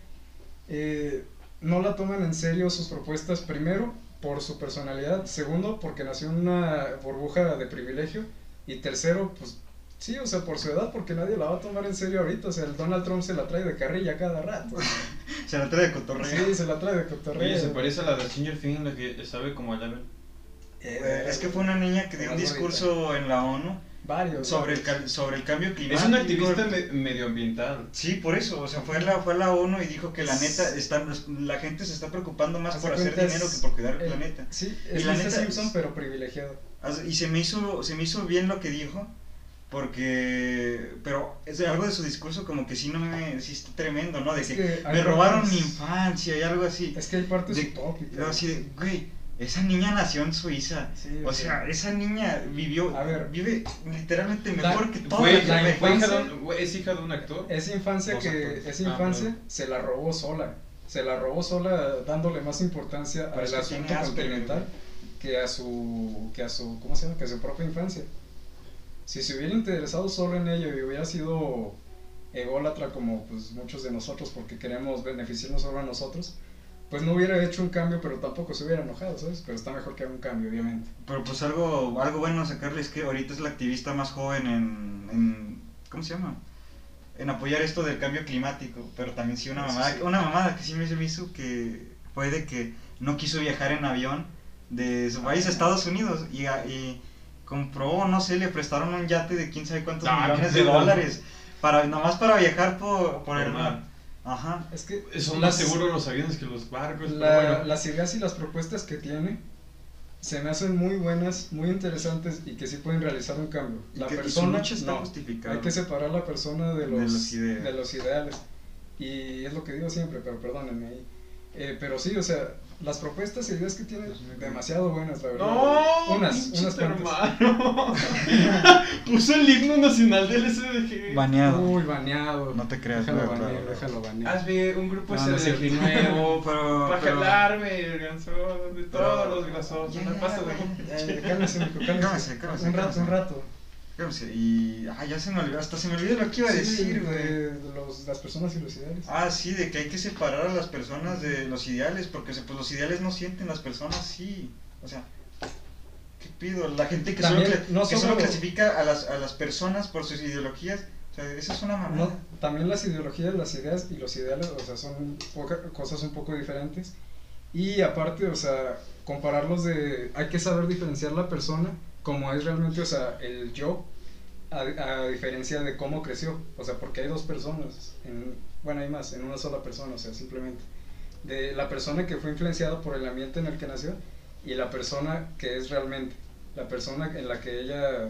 eh, no la toman en serio sus propuestas, primero, por su personalidad, segundo, porque nació en una burbuja de privilegio, y tercero, pues sí, o sea, por su edad, porque nadie la va a tomar en serio ahorita. O sea, el Donald Trump se la trae de carrilla cada rato. [LAUGHS] Se la trae de cotorreo. Sí, se la trae de cotorreo. Oye, se parece a la de Stranger Things, la que sabe como a Eleven. Eh, es que fue una niña que dio un discurso en la ONU Varios. sobre el, sobre el cambio climático. Es una activista me- medioambiental. Sí, por eso, o sea, fue a la, fue a la ONU y dijo que la neta, están, la gente se está preocupando más por hacer dinero que por cuidar el eh, planeta. Sí, Y es la Lisa neta- Simpson, pero privilegiado. Y se me hizo, se me hizo bien lo que dijo, porque, pero es de algo de su discurso como que sí no me, sí está tremendo, ¿no? De Es que, me robaron mi infancia y algo así. Es que hay partes De- utópicas. Así de, güey, esa niña nació en Suiza. Sí, O sea, esa niña vivió, A ver. vive literalmente La- mejor que toda Fue, la hija de infancia- un- es hija de un actor. Esa infancia Dos que actores. esa Ah, infancia se la robó sola. Se la robó sola dándole más importancia Pero al asunto continental que a su que a su ¿cómo se llama? que a su propia infancia. Si se hubiera interesado solo en ello y hubiera sido ególatra como pues muchos de nosotros porque queremos beneficiarnos solo a nosotros, pues no hubiera hecho un cambio, pero tampoco se hubiera enojado, ¿sabes? Pero está mejor que haga un cambio, obviamente. Pero pues algo, algo bueno a sacarle es que ahorita es la activista más joven en, en ¿cómo se llama? En apoyar esto del cambio climático, pero también sí una mamada, sí. una mamada que sí me hizo que fue de que no quiso viajar en avión de su país a Estados Unidos y, a- y compró, no sé, le prestaron un yate de quién sabe cuántos Ah, millones de dólares para nomás para viajar por, por el mar. Ajá. Es que Son las- más seguros los aviones que los barcos. pero La- bueno. Las ideas y las propuestas que tiene se me hacen muy buenas, muy interesantes y que sí pueden realizar un cambio. Y La que- persona está no. justificada. Hay que separar la persona de los, De los ideales. de los ideales. Y es lo que digo siempre, pero perdónenme ahí. Eh, pero sí, o sea, las propuestas y ideas que tiene, demasiado buenas, la verdad. No, unas, unas hermano. [LAUGHS] Puso el himno nacional del SDG. Baneado. Uy, baneado. No te creas, Déjalo no, banear, claro. déjalo banear. Hazme un grupo No, no SDG cierto. nuevo. [LAUGHS] [LAUGHS] Pero- para pero- jalarme el ganzón de Pero- todos los grasos. Ya, Me ya, paso güey. de- cálmese, cálmese. Cálmese, cálmese, Un rato, un rato. Y ah, ya se me olvidó, hasta se me olvidó lo que iba a Sí, decir, güey. de, de los, las personas y los ideales. Ah, sí, de que hay que separar a las personas de los ideales, porque pues, los ideales no sienten, las personas sí. O sea, ¿qué pido? La gente que, También, solo, no que solo solo- clasifica a las, a las personas por sus ideologías, o sea, eso es una mamada. No, también las ideologías, las ideas y los ideales, o sea, son poca- cosas un poco diferentes. Y aparte, o sea, compararlos de... Hay que saber diferenciar la persona como es realmente, o sea, el yo, a, a diferencia de cómo creció. O sea, porque hay dos personas, en, bueno, hay más, en una sola persona, o sea, simplemente. De la persona que fue influenciada por el ambiente en el que nació y la persona que es realmente. La persona en la que ella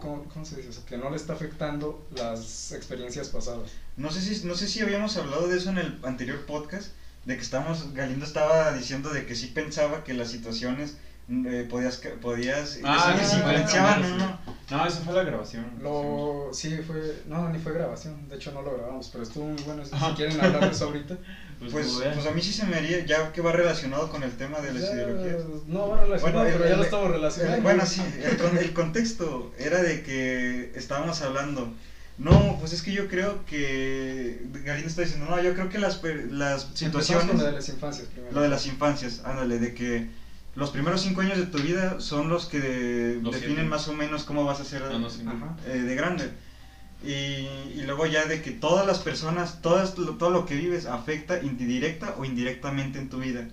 ¿cómo, cómo se dice eso? Que no le está afectando las experiencias pasadas. No sé si, no sé si habíamos hablado de eso en el anterior podcast, de que estábamos, Galindo estaba diciendo de que sí pensaba que las situaciones eh, podías, podías, Ah, pueden influenciaban, ¿no? sí. No, esa fue la grabación. Lo, sí, fue, no, ni fue grabación, de hecho no lo grabamos, pero estuvo muy bueno, si, quieren hablar de eso ahorita. [LAUGHS] Pues, Pues, pues a mí sí se me haría, ya que va relacionado con el tema de las Ya, ideologías. No va relacionado, Bueno, el- pero ya el- lo estamos El- relacionando. bueno, sí, el, con- el contexto era de que estábamos hablando. No, pues es que yo creo que. Galindo está diciendo, no, yo creo que las, las situaciones. con lo de las infancias primero. Lo de las infancias, ándale, de que los primeros cinco años de tu vida son los que Los definen siete. más o menos cómo vas a ser Ah, no, sí. Ajá. eh, de grande. Y, y luego ya de que todas las personas, todas, todo lo que vives afecta indi- directa o indirectamente en tu vida.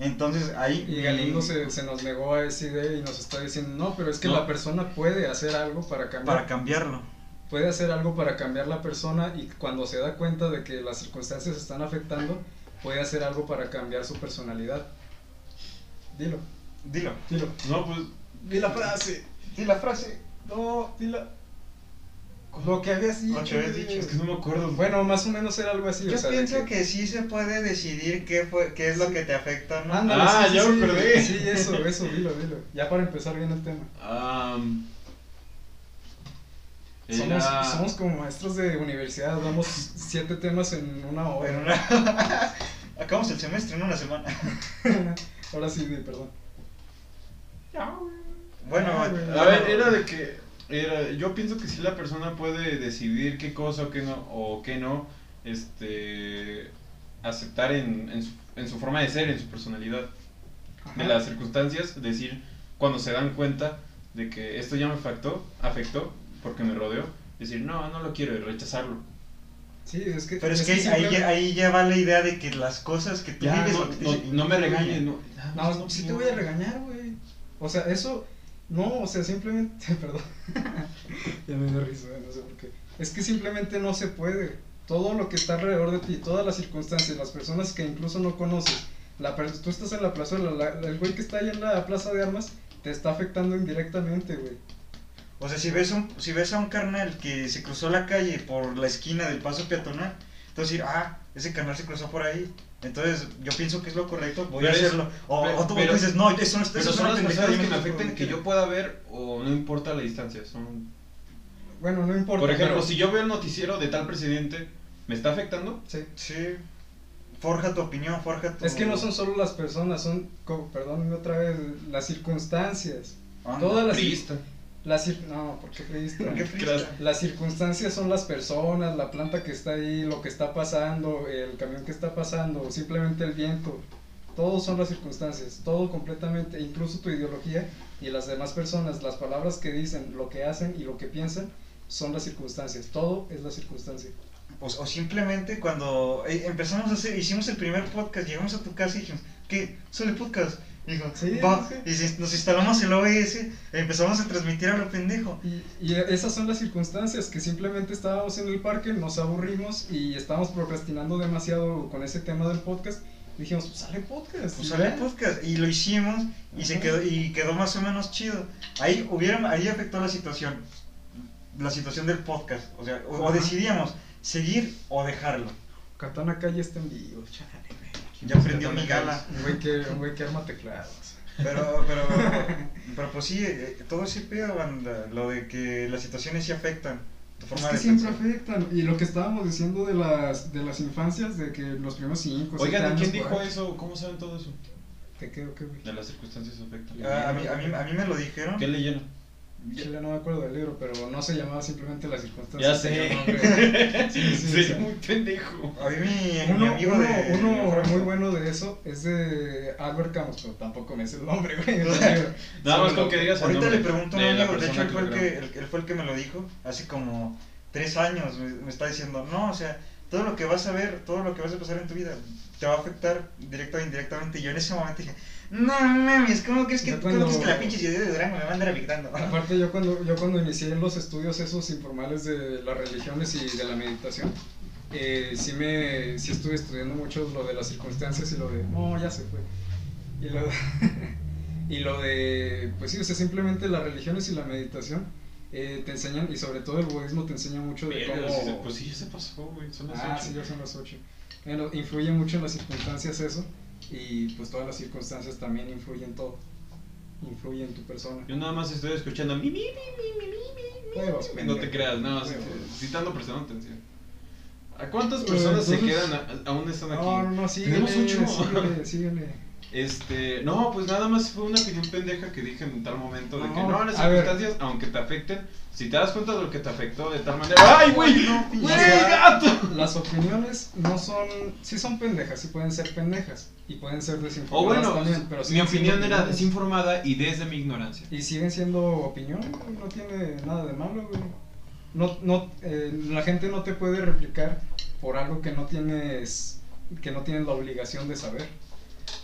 Entonces ahí... Y Galindo se, se nos negó a esa idea y nos está diciendo, no, pero es que No. la persona puede hacer algo para cambiar. Para cambiarlo. puede hacer algo para cambiar la persona y cuando se da cuenta de que las circunstancias están afectando, puede hacer algo para cambiar su personalidad. Dilo, Dilo. dilo. No, pues. Di la frase. Di la frase. No, dila. Lo que habías dicho. Lo que habías dicho, Es que no me acuerdo. Bueno, más o menos era algo así. Yo o sea, de pienso que... sí se puede decidir qué, fue, qué es lo que te afecta, ¿no? Ándale, Ah, sí, me sí. acordé. Sí, eso, eso, dilo, dilo. Ya para empezar bien el tema. Somos, era- somos como maestros de universidad, damos siete temas en una hora. [LAUGHS] [LAUGHS] Acabamos el semestre en una semana. [LAUGHS] Ahora sí, perdón. Bueno. A ver, era de que. Era, yo pienso que si la persona puede decidir qué cosa o qué no, o qué no, este. aceptar en, en, su, en su forma de ser, en su personalidad. De las circunstancias, decir, cuando se dan cuenta de que esto ya me afectó, afectó, porque me rodeó, decir, no, no lo quiero y rechazarlo. Sí, es que. Pero es que ahí, ya- ahí ya va la idea de que las cosas que tú Ya, vives... no, o que te- no, no me regañes, no. No, sí te voy a regañar, güey. O sea, eso. No, o sea, simplemente. [LAUGHS] Perdón. [LAUGHS] ya me dio risa, no sé por qué. Es que simplemente no se puede. Todo lo que está alrededor de ti, todas las circunstancias, las personas que incluso no conoces. La per- tú estás en la plazuela, la- el güey que está ahí en la plaza de armas te está afectando indirectamente, güey. O sea, si ves, un, si ves a un carnal que se cruzó la calle por la esquina del paso peatonal, entonces decir, ah, ese carnal se cruzó por ahí. Entonces, yo pienso que es lo correcto, voy Pero a es- hacerlo. O, pero- o tú pero- dices, no, eso no está Pero son las personas que me afecten que yo pueda ver o no importa la distancia. Son... Bueno, no importa. Por ejemplo, pero- si yo veo el noticiero de tal presidente, ¿me está afectando? Sí. Sí. Forja tu opinión, forja tu... Es que no son solo las personas, son, perdón otra vez, las circunstancias. Ah, Todas las, Priista. Las cir- no, ¿por qué creíste? ¿Por. Las circunstancias son las personas, la planta que está ahí, lo que está pasando, el camión que está pasando, simplemente el viento. Todos son las circunstancias, todo completamente, incluso tu ideología y las demás personas, las palabras que dicen, lo que hacen y lo que piensan son las circunstancias. Todo es la circunstancia. O, o simplemente cuando eh, empezamos a hacer, hicimos el primer podcast, llegamos a tu casa y dijimos, ¿qué? ¿Sale podcast? Y dijo, Sí, va, sí. y nos instalamos el OBS, e empezamos a transmitir a lo pendejo. Y, y esas son las circunstancias que simplemente estábamos en el parque, nos aburrimos y estábamos procrastinando demasiado con ese tema del podcast. Y dijimos, pues sale podcast. Pues y sale podcast y lo hicimos y se quedó y quedó más o menos chido. Ahí hubiera, ahí afectó la situación, la situación del podcast, o sea, o, o decidíamos seguir o dejarlo. Katana Calle está en vivo, güey. Ya prendió Katana mi gala. Un güey que, un güey que arma teclados. Pero, pero, pero pues sí, eh, todo ese pedo, banda, lo de que las situaciones sí afectan tu Es forma que de siempre pensar. afectan. Y lo que estábamos diciendo de las, de las infancias, de que los primeros 5, Oigan, ¿y quién dijo eso? ¿Cómo saben todo eso? ¿Qué qué, qué, güey? De las circunstancias afectan. Ah, a, mí, a, mí, a mí me lo dijeron. ¿Qué leyeron? Chile no me acuerdo del libro, pero no se llamaba simplemente las Ya circunstancias. sé. un [LAUGHS] nombre. Sí, sí, Sí, o sea, muy pendejo. A mí mi, amigo uno, de... uno muy bueno de eso es de Albert Camus, pero tampoco me sé el nombre, güey. [LAUGHS] del libro. Nada más con que digas el Ahorita nombre le pregunto a un amigo, de hecho persona él fue, el que, él fue el que me lo dijo, hace como tres años me, me está diciendo, no, o sea, todo lo que vas a ver, todo lo que vas a pasar en tu vida, te va a afectar directa o indirectamente. Y yo en ese momento dije, no mames, ¿cómo crees que, Yo ¿cómo crees cuando- que la pinche ciudad de Durango me va a andar afectando? Aparte yo cuando, yo cuando inicié los estudios esos informales de las religiones y de la meditación, eh, sí me sí estuve estudiando mucho lo de las circunstancias y lo de, no, ya se fue. Y lo de, [LAUGHS] y lo de pues sí, o sea, simplemente las religiones y la meditación eh, te enseñan, y sobre todo el budismo te enseña mucho de cómo... sí Pues sí, ya se pasó, güey. Son las Ah, ocho. sí, ya son las 8. Bueno, influye mucho en las circunstancias eso, y pues todas las circunstancias también influyen todo. Influye en tu persona. Yo nada más estoy escuchando mi, mi, mi, mi, mi, mi, mi. No te creas, sí, Huevos. sí estando prestando atención. ¿A cuántas Eh, personas se quedan, a- aún están aquí? No, no, síguele, Tenemos ocho. síguele, síguele. Este, no, pues nada más fue una opinión pendeja que dije en tal momento de que No, las circunstancias, aunque te afecten, si te das cuenta de lo que te afectó de tal manera. ¡Ay, güey! No, ¡Güey, o gato! Las opiniones no son, sí son pendejas, sí pueden ser pendejas y pueden ser O desinformadas bueno, también, pero mi opinión era desinformada y desde mi ignorancia. Y siguen siendo opiniones, güey, no tiene nada de malo, güey. No, no, eh, la gente no te puede replicar por algo que no tienes, que no tienes la obligación de saber.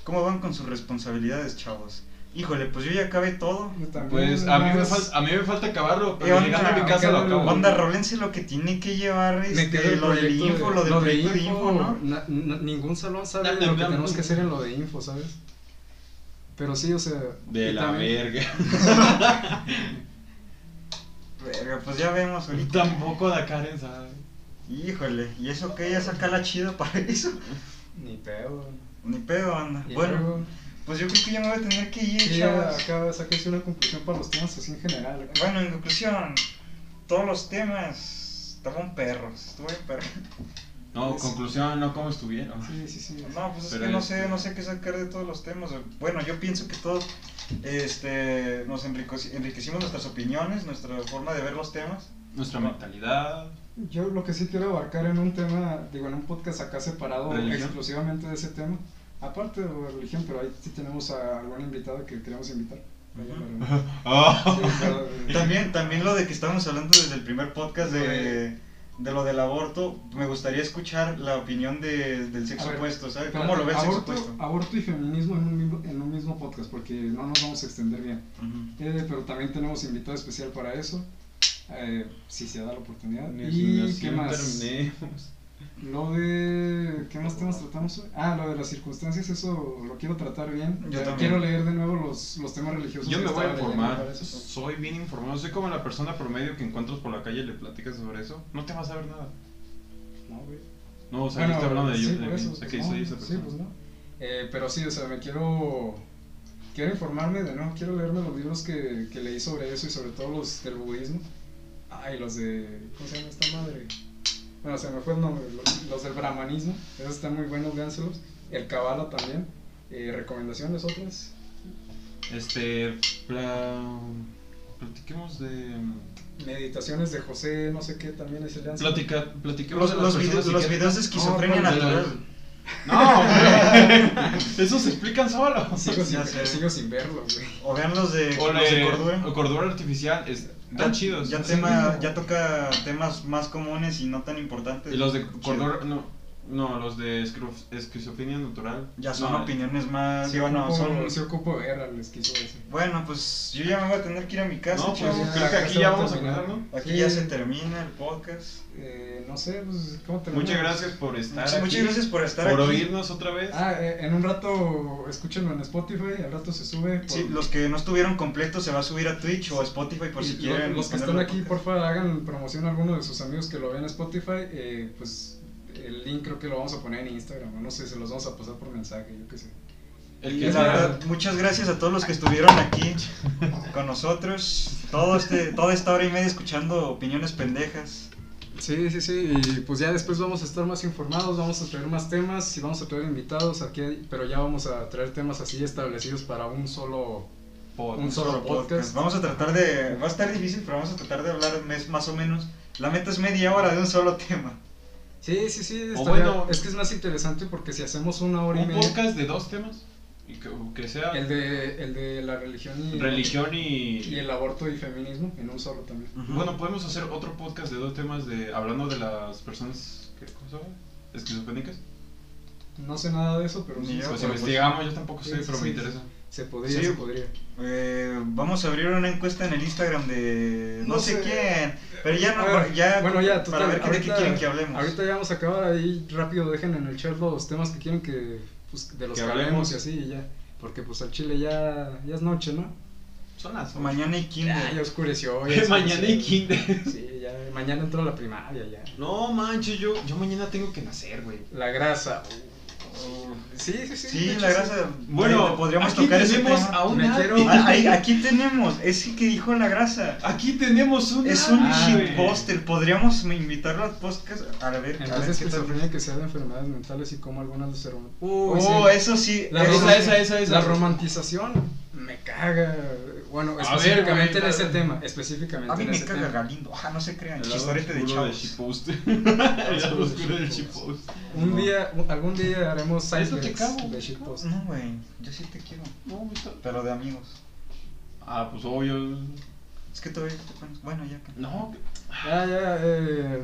¿Cómo van con sus responsabilidades, chavos? Híjole, pues yo ya acabé todo. Yo también, Pues a mí, me falta, a mí me falta acabarlo, Eh, pero onda, llegando a mi casa lo acabo. Onda, rolense lo que tiene que llevar Me este, lo del info, de- lo del de proyecto de info, ¿no? na- na- ningún salón sabe lo que tenemos que hacer en lo de info, ¿sabes? Pero sí, o sea. De la también- verga. [LAUGHS] Verga, pues ya vemos ahorita. Tampoco da Karen, ¿sabes? Híjole, ¿y eso qué? ¿Ya saca la chido para eso? Ni pedo. Ni pedo, anda. Y Bueno, luego, pues yo creo que ya me voy a tener que ir, sí, chavos. acá saques una conclusión para los temas así en general. acá. Bueno, en conclusión, todos los temas estaban perros, estuvo bien perro. No, Pues- conclusión, no como estuvieron. Sí, sí, sí. No, pues es que no este- sé, no sé qué sacar de todos los temas. Bueno, yo pienso que todos este, nos enriqueci- enriquecimos nuestras opiniones, nuestra forma de ver los temas. Nuestra mentalidad. Yo lo que sí quiero abarcar en un tema, digo, en un podcast acá separado ¿Religión? exclusivamente de ese tema, aparte de la religión, pero ahí sí tenemos a algún invitado que queremos invitar. [LAUGHS] Sí, pero, eh, También, también lo de que estábamos hablando desde el primer podcast de, de lo del aborto, me gustaría escuchar la opinión de, del sexo ver, opuesto, ¿sabes? ¿Cómo lo ve el sexo aborto, opuesto? Aborto y feminismo en un, mismo, en un mismo podcast, porque no nos vamos a extender bien. Eh, pero también tenemos invitado especial para eso, eh, si se da la oportunidad. Ni- ¿Y qué más? terminemos. Lo de... ¿Qué más temas tratamos hoy? Ah, lo de las circunstancias, eso lo quiero tratar bien. Yo también. Quiero leer de nuevo los, los temas religiosos. Yo me voy a leyendo informar. eso. Soy bien informado. Soy como la persona promedio que encuentras por la calle y le platicas sobre eso. No te vas a ver nada. No, güey. No, o sea, yo estoy hablando de yo. por de mí. eso, O sea, pues que no, soy esa Sí, persona. pues no. Eh, pero sí, o sea, me quiero. Quiero informarme de nuevo, quiero leerme los libros que, que leí sobre eso y sobre todo los del budismo. Ay, los de. ¿Cómo se llama esta madre? Bueno, se me fue el nombre. Los, los del brahmanismo, esos están muy buenos, véanselos. El Kabbalah también. Eh, recomendaciones otras. Este. pla- Platiquemos de. Meditaciones de José, no sé qué, también es el Platica, platiquemos Los, de las los, videos, los videos de esquizofrenia No, natural. No, güey. [LAUGHS] Esos se explican solos. Sigo sigo sin verlos, güey. O vean los de, O los de de cordura. o cordura artificial. Es, están chidos. Ya, Sí, tema, ya toca temas más comunes y no tan importantes. Y los de Chido. cordura. No, no, los de esquizofrenia natural. Ya son No, opiniones más. Sí digo, no, ocupo, son. sí ocupo ver al esquizo ese. Bueno, pues yo ya me voy a tener que ir a mi casa, No, pues creo que aquí se ya vamos a terminar. ¿no? Aquí Sí. ya se termina el podcast. Eh, no sé, pues, ¿cómo te Muchas gracias por estar Muchas, aquí. muchas gracias por estar por aquí. oírnos otra vez. Ah, eh, en un rato escúchenlo en Spotify, al rato se sube. por- Sí, los que no estuvieron completos se va a subir a Twitch o a Spotify por y si lo- quieren. los que están aquí, por favor, hagan promoción a alguno de sus amigos que lo vean en Spotify. eh, pues el link creo que lo vamos a poner en Instagram, o no sé, se los vamos a pasar por mensaje, yo qué sé. El que la verdad, muchas gracias a todos los que estuvieron aquí con nosotros. Todo este, toda esta hora y media escuchando opiniones pendejas. Sí, sí, sí, y pues ya después vamos a estar más informados, vamos a traer más temas y vamos a traer invitados aquí, pero ya vamos a traer temas así establecidos para un solo podcast. Un solo podcast. Vamos a tratar de. Va a estar difícil, pero vamos a tratar de hablar mes, más o menos. La meta es media hora de un solo tema. Sí, sí, sí. O estaría- bueno- es que es más interesante porque si hacemos una hora y Un media. podcast de dos temas. Y que, que sea El de, el de la religión y, religión y. y el aborto y feminismo en un solo también. Bueno, podemos hacer otro podcast de dos temas de hablando de las personas que ¿cómo se llama? esquizofrénicas. No sé nada de eso, pero sí, yo, Pues pero investigamos, yo tampoco sé, Sí, sí, pero me sí. interesa. se podría, Sí. se podría. Eh, vamos a abrir una encuesta en el Instagram de no, No sé sé. quién, pero ya no, ver, ya, bueno, ya, para total, ver qué- de qué ahorita- quieren que hablemos. Ahorita ya vamos a acabar ahí rápido, dejen en el chat los temas que quieren que, pues, de los Que que, hablemos. y así y ya. Porque pues al chile ya, ya es noche, ¿no? Son las ocho. Mañana y kinder. ya oscureció. ya [LAUGHS] mañana y oscureció. kinder. Sí, ya, mañana entró la primaria ya. No manches, yo, yo mañana tengo que nacer, güey. La grasa. Sí, sí, sí. La grasa. Bueno, podríamos aquí tocar ese tenemos tema. a un Me nadie. quiero- Ah, aquí tenemos, ese que dijo la grasa. Aquí tenemos un Es un shitposter. Podríamos invitarlo al podcast. A ver, En a vez ver de qué tal. esquizofrenia que sea de enfermedades mentales y como algunas de ser Oh, eso sí. La, eso rom- sí. esa, esa, esa. la romantización me caga. Bueno, A específicamente ver, güey, en ese tema. Específicamente A mí en me ese caga tema. Galindo. Ah, no se crean. El Chistorete de chavos. Un día, algún día haremos sidebacks cago, de shitpost. No, güey. Yo sí te quiero. No, Pero de amigos. Ah, pues obvio. Es que todavía te pones. Bueno, ya que. No, Ya, ya, eh.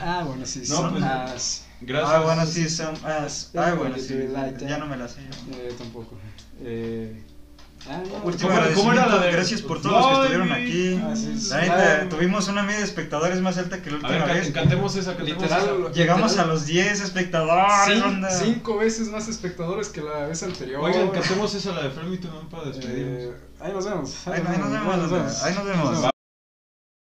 Ah, bueno, sí, No, son pues, más. gracias. Ah, bueno, sí, son. Ah, ah, bueno, sí. Light, Ya no me la sé yo. Eh, tampoco. Eh. Ah, no. Último ¿Cómo era- cómo era la agradecimiento, de- Gracias por todos los que estuvieron aquí. La neta, Ah, tuvimos una media de espectadores más alta que la A última ver, vez. can- cantemos esa, cantemos Literal, esa. Llegamos literal, a los 10 espectadores, cin- onda. cinco veces más espectadores que la vez anterior. Oigan, cantemos esa, la de Fermi Tunón para Eh, despedirnos. ahí nos vemos. Ahí, ahí nos vemos. Ahí nos vemos. Va,